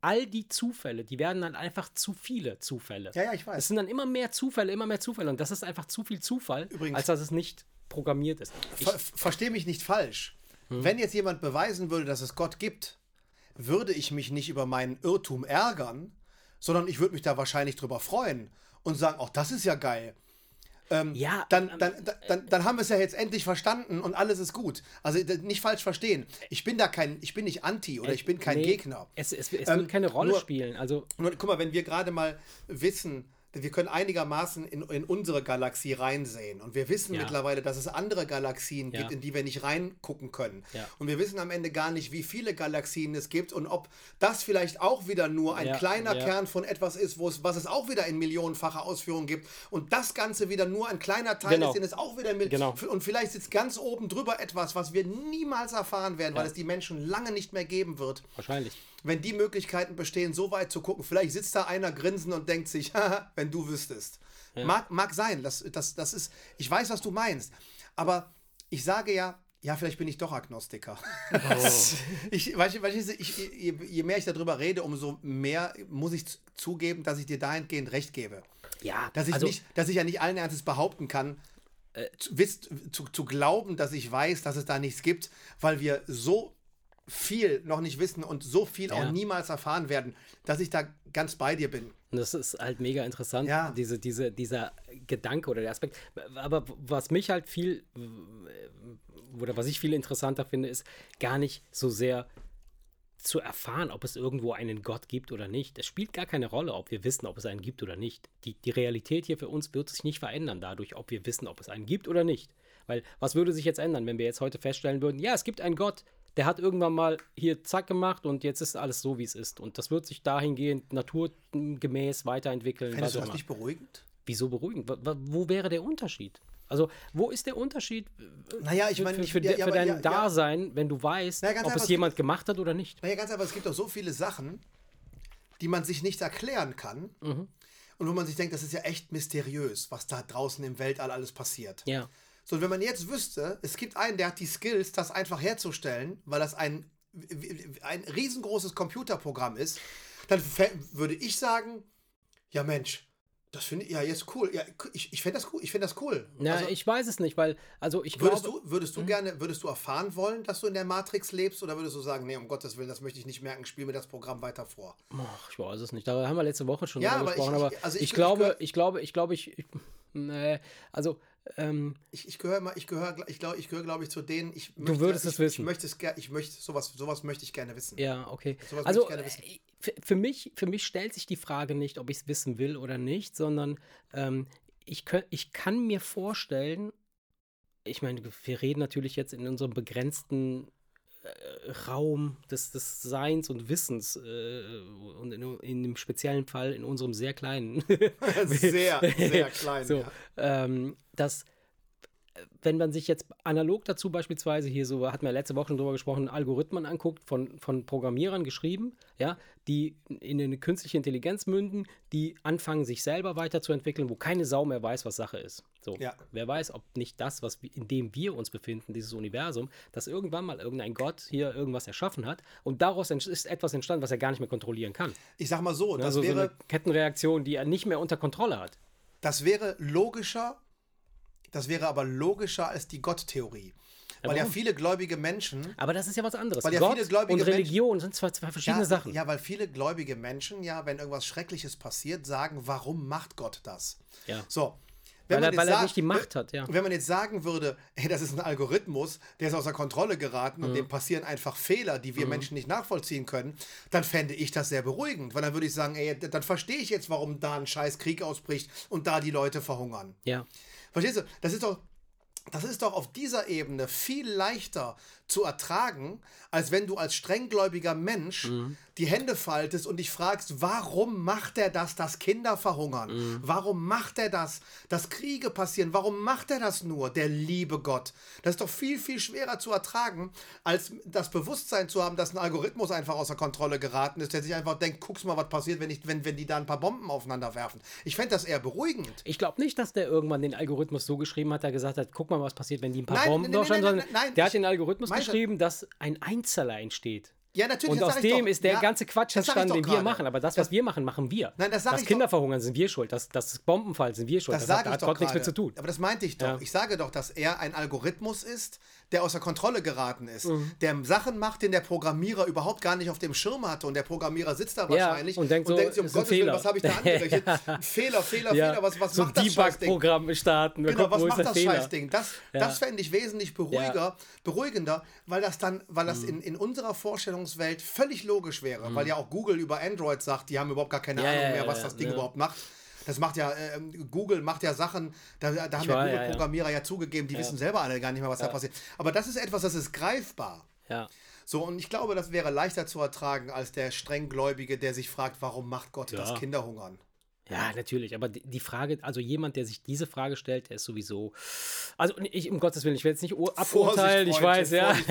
all die Zufälle, die werden dann einfach zu viele Zufälle. Ja, ja, ich Es weiß. sind dann immer mehr Zufälle, immer mehr Zufälle. Und das ist einfach zu viel Zufall, Übrigens- als dass es nicht programmiert ist. Ver Verstehe mich nicht falsch. Hm. Wenn jetzt jemand beweisen würde, dass es Gott gibt, würde ich mich nicht über meinen Irrtum ärgern, sondern ich würde mich da wahrscheinlich drüber freuen und sagen, ach, das ist ja geil. Ähm, Ja, dann, ähm, dann, dann, dann, dann haben wir es ja jetzt endlich verstanden und alles ist gut. Also nicht falsch verstehen. Ich bin da kein, ich bin nicht Anti oder ich bin kein nee, Gegner. Es, es, es Ähm, wird keine Rolle nur- spielen. Also, Nur, guck mal, wenn wir gerade mal wissen, wir können einigermaßen in, in unsere Galaxie reinsehen. Und wir wissen Ja. mittlerweile, dass es andere Galaxien Ja. gibt, in die wir nicht reingucken können. Ja. Und wir wissen am Ende gar nicht, wie viele Galaxien es gibt und ob das vielleicht auch wieder nur ein kleiner. Kern von etwas ist, wo es, was es auch wieder in millionenfacher Ausführung gibt. Und das Ganze wieder nur ein kleiner Teil Genau. ist, den es auch wieder Mil- Genau. Und vielleicht sitzt ganz oben drüber etwas, was wir niemals erfahren werden, weil es die Menschen lange nicht mehr geben wird wahrscheinlich. Wenn die Möglichkeiten bestehen, so weit zu gucken, vielleicht sitzt da einer grinsen und denkt sich, wenn du wüsstest. Mag, mag sein, das, das, das ist, ich weiß, was du meinst, aber ich sage ja, Ja, vielleicht bin ich doch Agnostiker. Oh. ich, weißt, weißt, ich, je, je, mehr ich darüber rede, umso mehr muss ich zugeben, dass ich dir dahingehend recht gebe. Ja, dass ich, also, nicht, dass ich ja nicht allen Ernstes behaupten kann, äh, zu, zu, zu glauben, dass ich weiß, dass es da nichts gibt, weil wir so viel noch nicht wissen und so viel ja. auch niemals erfahren werden, dass ich da ganz bei dir bin. Und das ist halt mega interessant, ja. diese, diese, dieser Gedanke oder der Aspekt. Aber was mich halt viel oder was ich viel interessanter finde, ist gar nicht so sehr zu erfahren, ob es irgendwo einen Gott gibt oder nicht. Es spielt gar keine Rolle, ob wir wissen, ob es einen gibt oder nicht. Die, die Realität hier für uns wird sich nicht verändern dadurch, ob wir wissen, ob es einen gibt oder nicht. Weil was würde sich jetzt ändern, wenn wir jetzt heute feststellen würden, ja, es gibt einen Gott, der hat irgendwann mal hier zack gemacht und jetzt ist alles so, wie es ist. Und das wird sich dahingehend naturgemäß weiterentwickeln. Findest du das nicht beruhigend? Wieso beruhigend? Wo wäre der Unterschied? Also, wo ist der Unterschied äh, naja, ich meine, für, für, ja, für dein ja, Dasein, ja. wenn du weißt, naja, ob einfach, es jemand gemacht hat oder nicht? Naja, ganz einfach, es gibt doch so viele Sachen, die man sich nicht erklären kann. Mhm. Und wo man sich denkt, das ist ja echt mysteriös, was da draußen im Weltall alles passiert. Ja. So, und wenn man jetzt wüsste, es gibt einen, der hat die Skills, das einfach herzustellen, weil das ein, ein riesengroßes Computerprogramm ist, dann würde ich sagen, ja Mensch, das finde ich ja jetzt cool. Ja, ich, ich finde das cool. Ich finde das cool. Ja, also, ich weiß es nicht, weil also ich würdest glaube, du würdest du hm? gerne würdest du erfahren wollen, dass du in der Matrix lebst oder würdest du sagen, nee, um Gottes Willen, das möchte ich nicht merken, spiel mir das Programm weiter vor. Ach, ich weiß es nicht. Da haben wir letzte Woche schon ja, aber gesprochen, ich, aber also ich, ich, glaube, ich glaube, ich glaube, ich, nee, also ähm, ich, ich gehöre mal, ich gehöre, ich glaube, ich gehöre, glaube ich, zu denen. Ich möchte, du würdest ich, es wissen. Ich möchte es, ich möchte sowas, sowas möchte ich gerne wissen. Ja, okay. Sowas also für mich, für mich stellt sich die Frage nicht, ob ich es wissen will oder nicht, sondern ähm, ich, könnt, ich kann mir vorstellen, ich meine, wir reden natürlich jetzt in unserem begrenzten äh, Raum des, des Seins und Wissens äh, und in, in dem speziellen Fall in unserem sehr kleinen. sehr, sehr kleinen. So, ja. ähm, dass wenn man sich jetzt analog dazu beispielsweise hier so, hatten wir letzte Woche schon drüber gesprochen, Algorithmen anguckt, von, von Programmierern geschrieben, ja, die in eine künstliche Intelligenz münden, die anfangen, sich selber weiterzuentwickeln, wo keine Sau mehr weiß, was Sache ist. So, ja. wer weiß, ob nicht das, was in dem wir uns befinden, dieses Universum, dass irgendwann mal irgendein Gott hier irgendwas erschaffen hat und daraus ist etwas entstanden, was er gar nicht mehr kontrollieren kann. Ich sag mal so, das also wäre so eine Kettenreaktion, die er nicht mehr unter Kontrolle hat. Das wäre logischer das wäre aber logischer als die Gott-Theorie. Weil ja viele gläubige Menschen. Aber das ist ja was anderes. Weil ja Gott viele gläubige und Religion Menschen, sind zwar zwei verschiedene ja, Sachen. Ja, weil viele gläubige Menschen ja, wenn irgendwas Schreckliches passiert, sagen, warum macht Gott das? Ja. So. weil, er, weil er nicht die Macht hat, ja. Wenn man jetzt sagen würde, hey, das ist ein Algorithmus, der ist außer Kontrolle geraten und mhm. dem passieren einfach Fehler, die wir mhm. Menschen nicht nachvollziehen können, dann fände ich das sehr beruhigend. Weil dann würde ich sagen, ey, dann verstehe ich jetzt, warum da ein scheiß Krieg ausbricht und da die Leute verhungern. Ja. Verstehst du? Das ist doch, das ist doch auf dieser Ebene viel leichter zu ertragen, als wenn du als strenggläubiger Mensch mhm. die Hände faltest und dich fragst, warum macht er das, dass Kinder verhungern? Mhm. Warum macht er das, dass Kriege passieren? Warum macht er das nur, der liebe Gott? Das ist doch viel, viel schwerer zu ertragen, als das Bewusstsein zu haben, dass ein Algorithmus einfach außer Kontrolle geraten ist, der sich einfach denkt, guck's mal, was passiert, wenn, ich, wenn, wenn die da ein paar Bomben aufeinander werfen. Ich fände das eher beruhigend. Ich glaube nicht, dass der irgendwann den Algorithmus so geschrieben hat, der gesagt hat, guck mal, was passiert, wenn die ein paar nein, Bomben nein, nein, nein, nein, nein, Der hat den Algorithmus geschrieben, dass ein Einzeller entsteht. Ja, natürlich. Und aus dem ist der ja, ganze Quatsch entstanden, den wir machen. Aber das, was das, wir machen, machen wir. Nein, das, das Kinder verhungern, sind wir schuld. Das, das Bombenfall sind wir schuld. Das, das hat, hat Gott nichts mit zu tun. Aber das meinte ich doch. Ja. Ich sage doch, dass er ein Algorithmus ist, der außer Kontrolle geraten ist. Mhm. Der Sachen macht, den der Programmierer überhaupt gar nicht auf dem Schirm hatte. Und der Programmierer sitzt da wahrscheinlich ja, und denkt, und so, denkt sich, um Gottes Willen, was habe ich da angerichtet? Fehler, Fehler, Fehler. Was, was so macht das Scheißding? programm starten. Genau, was macht das Scheißding? Das, das fände ich wesentlich beruhiger, beruhigender, weil das dann, weil das mhm. in, in unserer Vorstellungswelt völlig logisch wäre. Mhm. Weil ja auch Google über Android sagt, die haben überhaupt gar keine Ahnung mehr, was das Ding überhaupt macht. Das macht ja, äh, Google macht ja Sachen, da, da haben ja Google-Programmierer ja, ja. zugegeben, die wissen selber alle gar nicht mehr, was da passiert. Aber das ist etwas, das ist greifbar. Ja. So, und ich glaube, das wäre leichter zu ertragen als der strenggläubige, der sich fragt, warum macht Gott, dass Kinder hungern. Ja, natürlich. Aber die, Frage, also jemand, der sich diese Frage stellt, der ist sowieso. Also ich, um Gottes Willen, ich will jetzt nicht aburteilen, ich weiß, ja.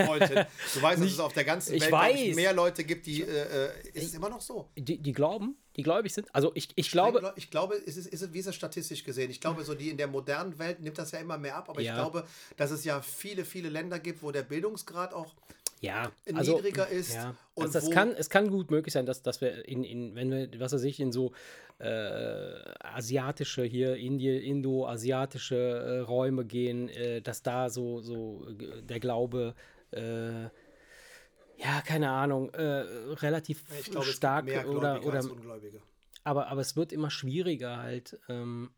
Du weißt, dass es auf der ganzen Welt weiß. mehr Leute gibt, die. Äh, äh, ist es immer noch so? Die, die glauben, die gläubig sind. Also ich, ich glaube. Ich glaube, ist es, ist es, wie ist es statistisch gesehen? Ich glaube, so die in der modernen Welt nimmt das ja immer mehr ab, aber Ja. ich glaube, dass es ja viele, viele Länder gibt, wo der Bildungsgrad auch ja, niedriger ist Ja. und Also das kann, es kann gut möglich sein, dass, dass wir in, in, wenn wir, was weiß ich, in so äh, asiatische hier, Indie, Indo-asiatische äh, Räume gehen, äh, dass da so, so äh, der Glaube, äh, ja, keine Ahnung, äh, relativ ich glaube, stark es gibt mehr oder, oder als Ungläubige. aber, aber es wird immer schwieriger halt. Ähm,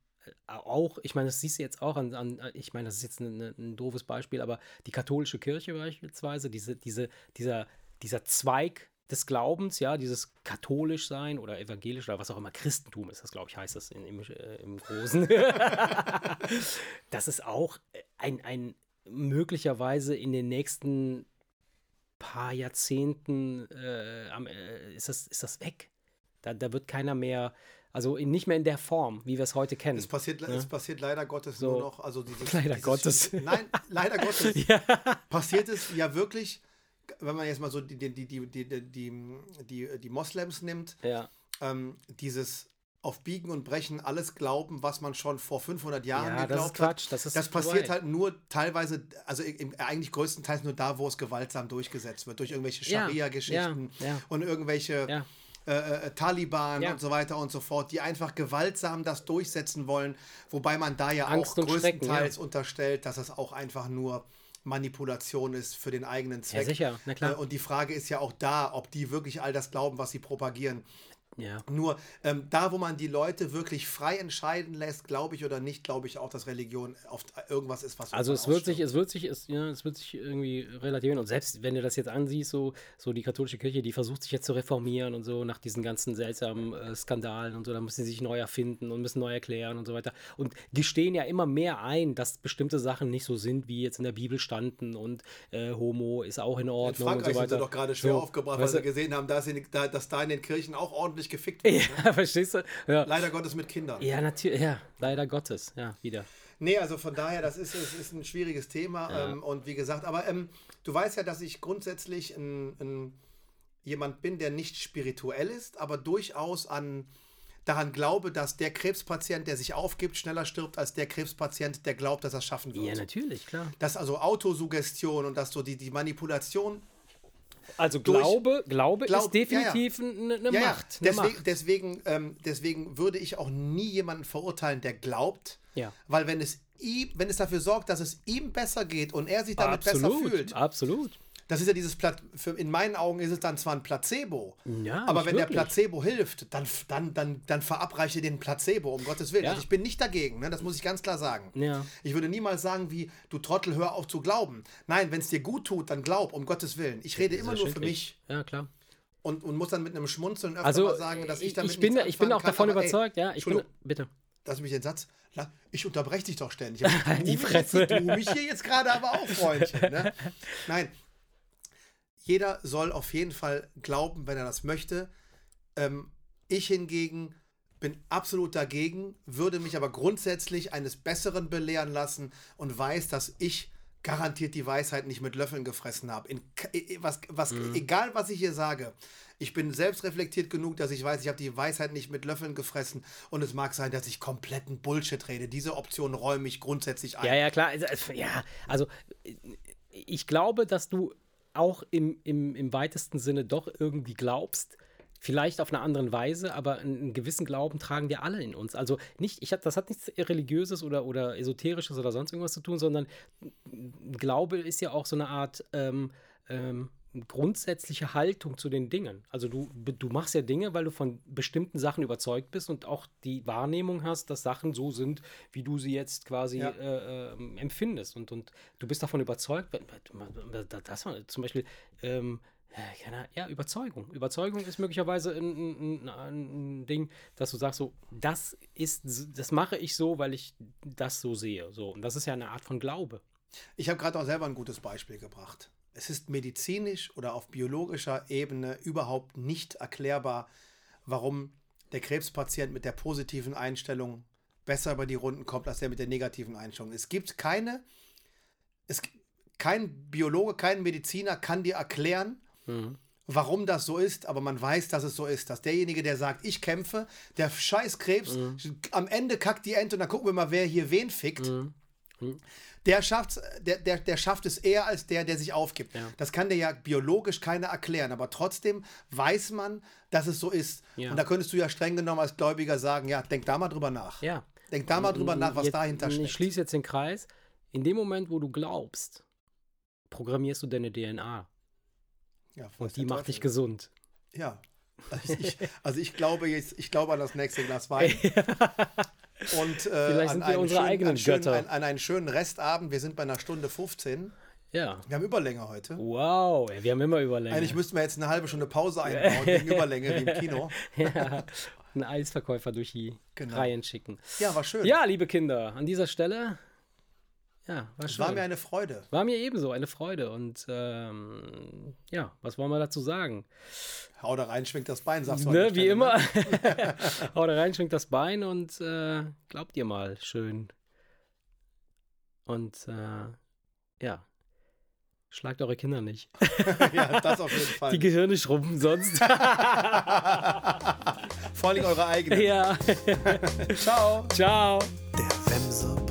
auch, ich meine, das siehst du jetzt auch an, an ich meine, das ist jetzt ein, ein, ein doofes Beispiel, aber die katholische Kirche beispielsweise, diese, diese, dieser, dieser Zweig des Glaubens, ja, dieses katholisch sein oder evangelisch oder was auch immer, Christentum ist das, glaube ich, heißt das in, im, äh, im Großen. das ist auch ein, ein möglicherweise in den nächsten paar Jahrzehnten äh, äh, ist, das, ist das weg. Da, da wird keiner mehr, also in, nicht mehr in der Form, wie wir es heute kennen. Es passiert, es passiert leider Gottes So. nur noch, also dieses, Leider dieses, Gottes. Nein, leider Gottes. ja. passiert es ja wirklich, wenn man jetzt mal so die, die, die, die, die, die, die, die Moslems nimmt, ja. ähm, dieses auf Biegen und Brechen alles glauben, was man schon vor 500 Jahren Ja, das geglaubt Quatsch. hat. Das, ist Das passiert halt nur teilweise, also im, eigentlich größtenteils nur da, wo es gewaltsam durchgesetzt wird, durch irgendwelche Ja, Scharia-Geschichten ja, ja. und irgendwelche Ja. Äh, äh, Taliban Ja. und so weiter und so fort, die einfach gewaltsam das durchsetzen wollen, wobei man da ja Angst auch größtenteils unterstellt, dass es auch einfach nur Manipulation ist für den eigenen Zweck. sicher, na klar. Äh, Und die Frage ist ja auch da, ob die wirklich all das glauben, was sie propagieren. Ja. Nur ähm, da, wo man die Leute wirklich frei entscheiden lässt, glaube ich oder nicht, glaube ich auch, dass Religion oft irgendwas ist, was Also es wird sich, es wird sich, es, ja, es wird sich irgendwie relativieren. Und selbst wenn du das jetzt ansiehst, so, so die katholische Kirche, die versucht sich jetzt zu reformieren und so nach diesen ganzen seltsamen äh, Skandalen und so, da müssen sie sich neu erfinden und müssen neu erklären und so weiter. Und gestehen ja immer mehr ein, dass bestimmte Sachen nicht so sind, wie jetzt in der Bibel standen und äh, Homo ist auch in In Ordnung Frankreich und so sind sie weiter. doch gerade schwer So, aufgebracht, weil sie gesehen haben, dass, in, da, dass da in den Kirchen auch ordentlich gefickt wird. ne? Ja, verstehst du? Ja. Leider Gottes mit Kindern. Ja, natürlich, ja, leider Gottes, ja, wieder. Nee, also von daher, das ist, es ist ein schwieriges Thema. Ähm, und wie gesagt, aber ähm, du weißt ja, dass ich grundsätzlich ein, ein, jemand bin, der nicht spirituell ist, aber durchaus an, daran glaube, dass der Krebspatient, der sich aufgibt, schneller stirbt als der Krebspatient, der glaubt, dass er es schaffen wird. Ja, natürlich, klar. Dass also Autosuggestion und dass so die, die Manipulation Also Glaube, Glaube Glaub- ist definitiv eine eine Ja, ja. Macht. Eine Deswegen, Macht. deswegen, ähm, deswegen würde ich auch nie jemanden verurteilen, der glaubt. Ja. Weil wenn es ihm, wenn es dafür sorgt, dass es ihm besser geht und er sich damit besser absolut, fühlt, absolut. Das ist ja dieses Pla für, in meinen Augen ist es dann zwar ein Placebo. Ja, aber wenn wirklich. der Placebo hilft, dann, dann, dann, dann verabreiche den Placebo, um Gottes Willen. Ja. Also ich bin nicht dagegen, ne? das muss ich ganz klar sagen. Ja. Ich würde niemals sagen, wie, du Trottel, hör auf zu glauben. Nein, wenn es dir gut tut, dann glaub, um Gottes Willen. Ich rede immer nur für mich Ja, klar. und, und muss dann mit einem Schmunzeln öfter Also mal sagen, dass ich damit ich bin, ich bin auch kann, davon aber ey, überzeugt, ja. Ich bin, bitte. lass mich den Satz. Ich unterbreche dich doch ständig. Die Du Fresse. Du mich hier jetzt gerade aber auch, Freundchen. Ne? Nein. Jeder soll auf jeden Fall glauben, wenn er das möchte. Ähm, ich hingegen bin absolut dagegen, würde mich aber grundsätzlich eines Besseren belehren lassen und weiß, dass ich garantiert die Weisheit nicht mit Löffeln gefressen habe. In, k- i- was, was, Mhm. Egal, was ich hier sage. Ich bin selbst reflektiert genug, dass ich weiß, ich habe die Weisheit nicht mit Löffeln gefressen und es mag sein, dass ich kompletten Bullshit rede. Diese Option räume ich grundsätzlich ein. Ja, ja, klar. Also, also, ja, also äh, ich glaube, dass du auch im, im, im weitesten Sinne doch irgendwie glaubst. Vielleicht auf eine andere Weise, aber einen, einen gewissen Glauben tragen wir alle in uns. Also nicht, ich hab, das hat nichts Religiöses oder, oder Esoterisches oder sonst irgendwas zu tun, sondern Glaube ist ja auch so eine Art ähm, ähm, grundsätzliche Haltung zu den Dingen. Also du, du machst ja Dinge, weil du von bestimmten Sachen überzeugt bist und auch die Wahrnehmung hast, dass Sachen so sind, wie du sie jetzt quasi Ja. äh, ähm, empfindest. Und, und du bist davon überzeugt, das war zum Beispiel, ähm, ja, Überzeugung. Überzeugung ist möglicherweise ein, ein, ein, ein Ding, dass du sagst, so, das ist, das mache ich so, weil ich das so sehe. So. Und das ist ja eine Art von Glaube. Ich habe gerade auch selber ein gutes Beispiel gebracht. Es ist medizinisch oder auf biologischer Ebene überhaupt nicht erklärbar, warum der Krebspatient mit der positiven Einstellung besser über die Runden kommt, als der mit der negativen Einstellung. Es gibt keine, es, kein Biologe, kein Mediziner kann dir erklären, mhm. warum das so ist, aber man weiß, dass es so ist. Dass derjenige, der sagt, ich kämpfe, der scheiß Krebs, mhm. am Ende kackt die Ente und dann gucken wir mal, wer hier wen fickt. Mhm. Der, schafft, der, der, der schafft es eher als der, der sich aufgibt. Ja. Das kann dir ja biologisch keiner erklären, aber trotzdem weiß man, dass es so ist. Ja. Und da könntest du ja streng genommen als Gläubiger sagen, ja, denk da mal drüber nach. Ja. Denk da mal drüber nach, was jetzt, dahinter steckt. Ich schließe jetzt den Kreis. In dem Moment, wo du glaubst, programmierst du deine DNA. Ja, und die macht dich gesund. Ja. Also ich, also ich glaube jetzt, ich glaube an das nächste Glas Wein. Und äh, an, einen schönen, eigenen schönen, an, an, einen schönen Restabend. Wir sind bei einer Stunde 15. Ja. Wir haben Überlänge heute. Wow, wir haben immer Überlänge. Eigentlich müssten wir jetzt eine halbe Stunde Pause einbauen wegen Überlänge wie im Kino. ja, einen Eisverkäufer durch die genau. Reihen schicken. Ja, war schön. Ja, liebe Kinder, an dieser Stelle ja, war schön. War mir eine Freude. War mir ebenso eine Freude. Und ähm, ja, was wollen wir dazu sagen? Hau da rein, schwingt das Bein, sagst du. Ne, wie immer. Ne? Hau da rein, schwingt das Bein und äh, glaubt ihr mal, schön. Und äh, ja, schlagt eure Kinder nicht. ja, das auf jeden Fall. Die Gehirne schrumpfen sonst. Vor allem eure eigenen. Ja. Ciao. Ciao. Der Wemse Podcast.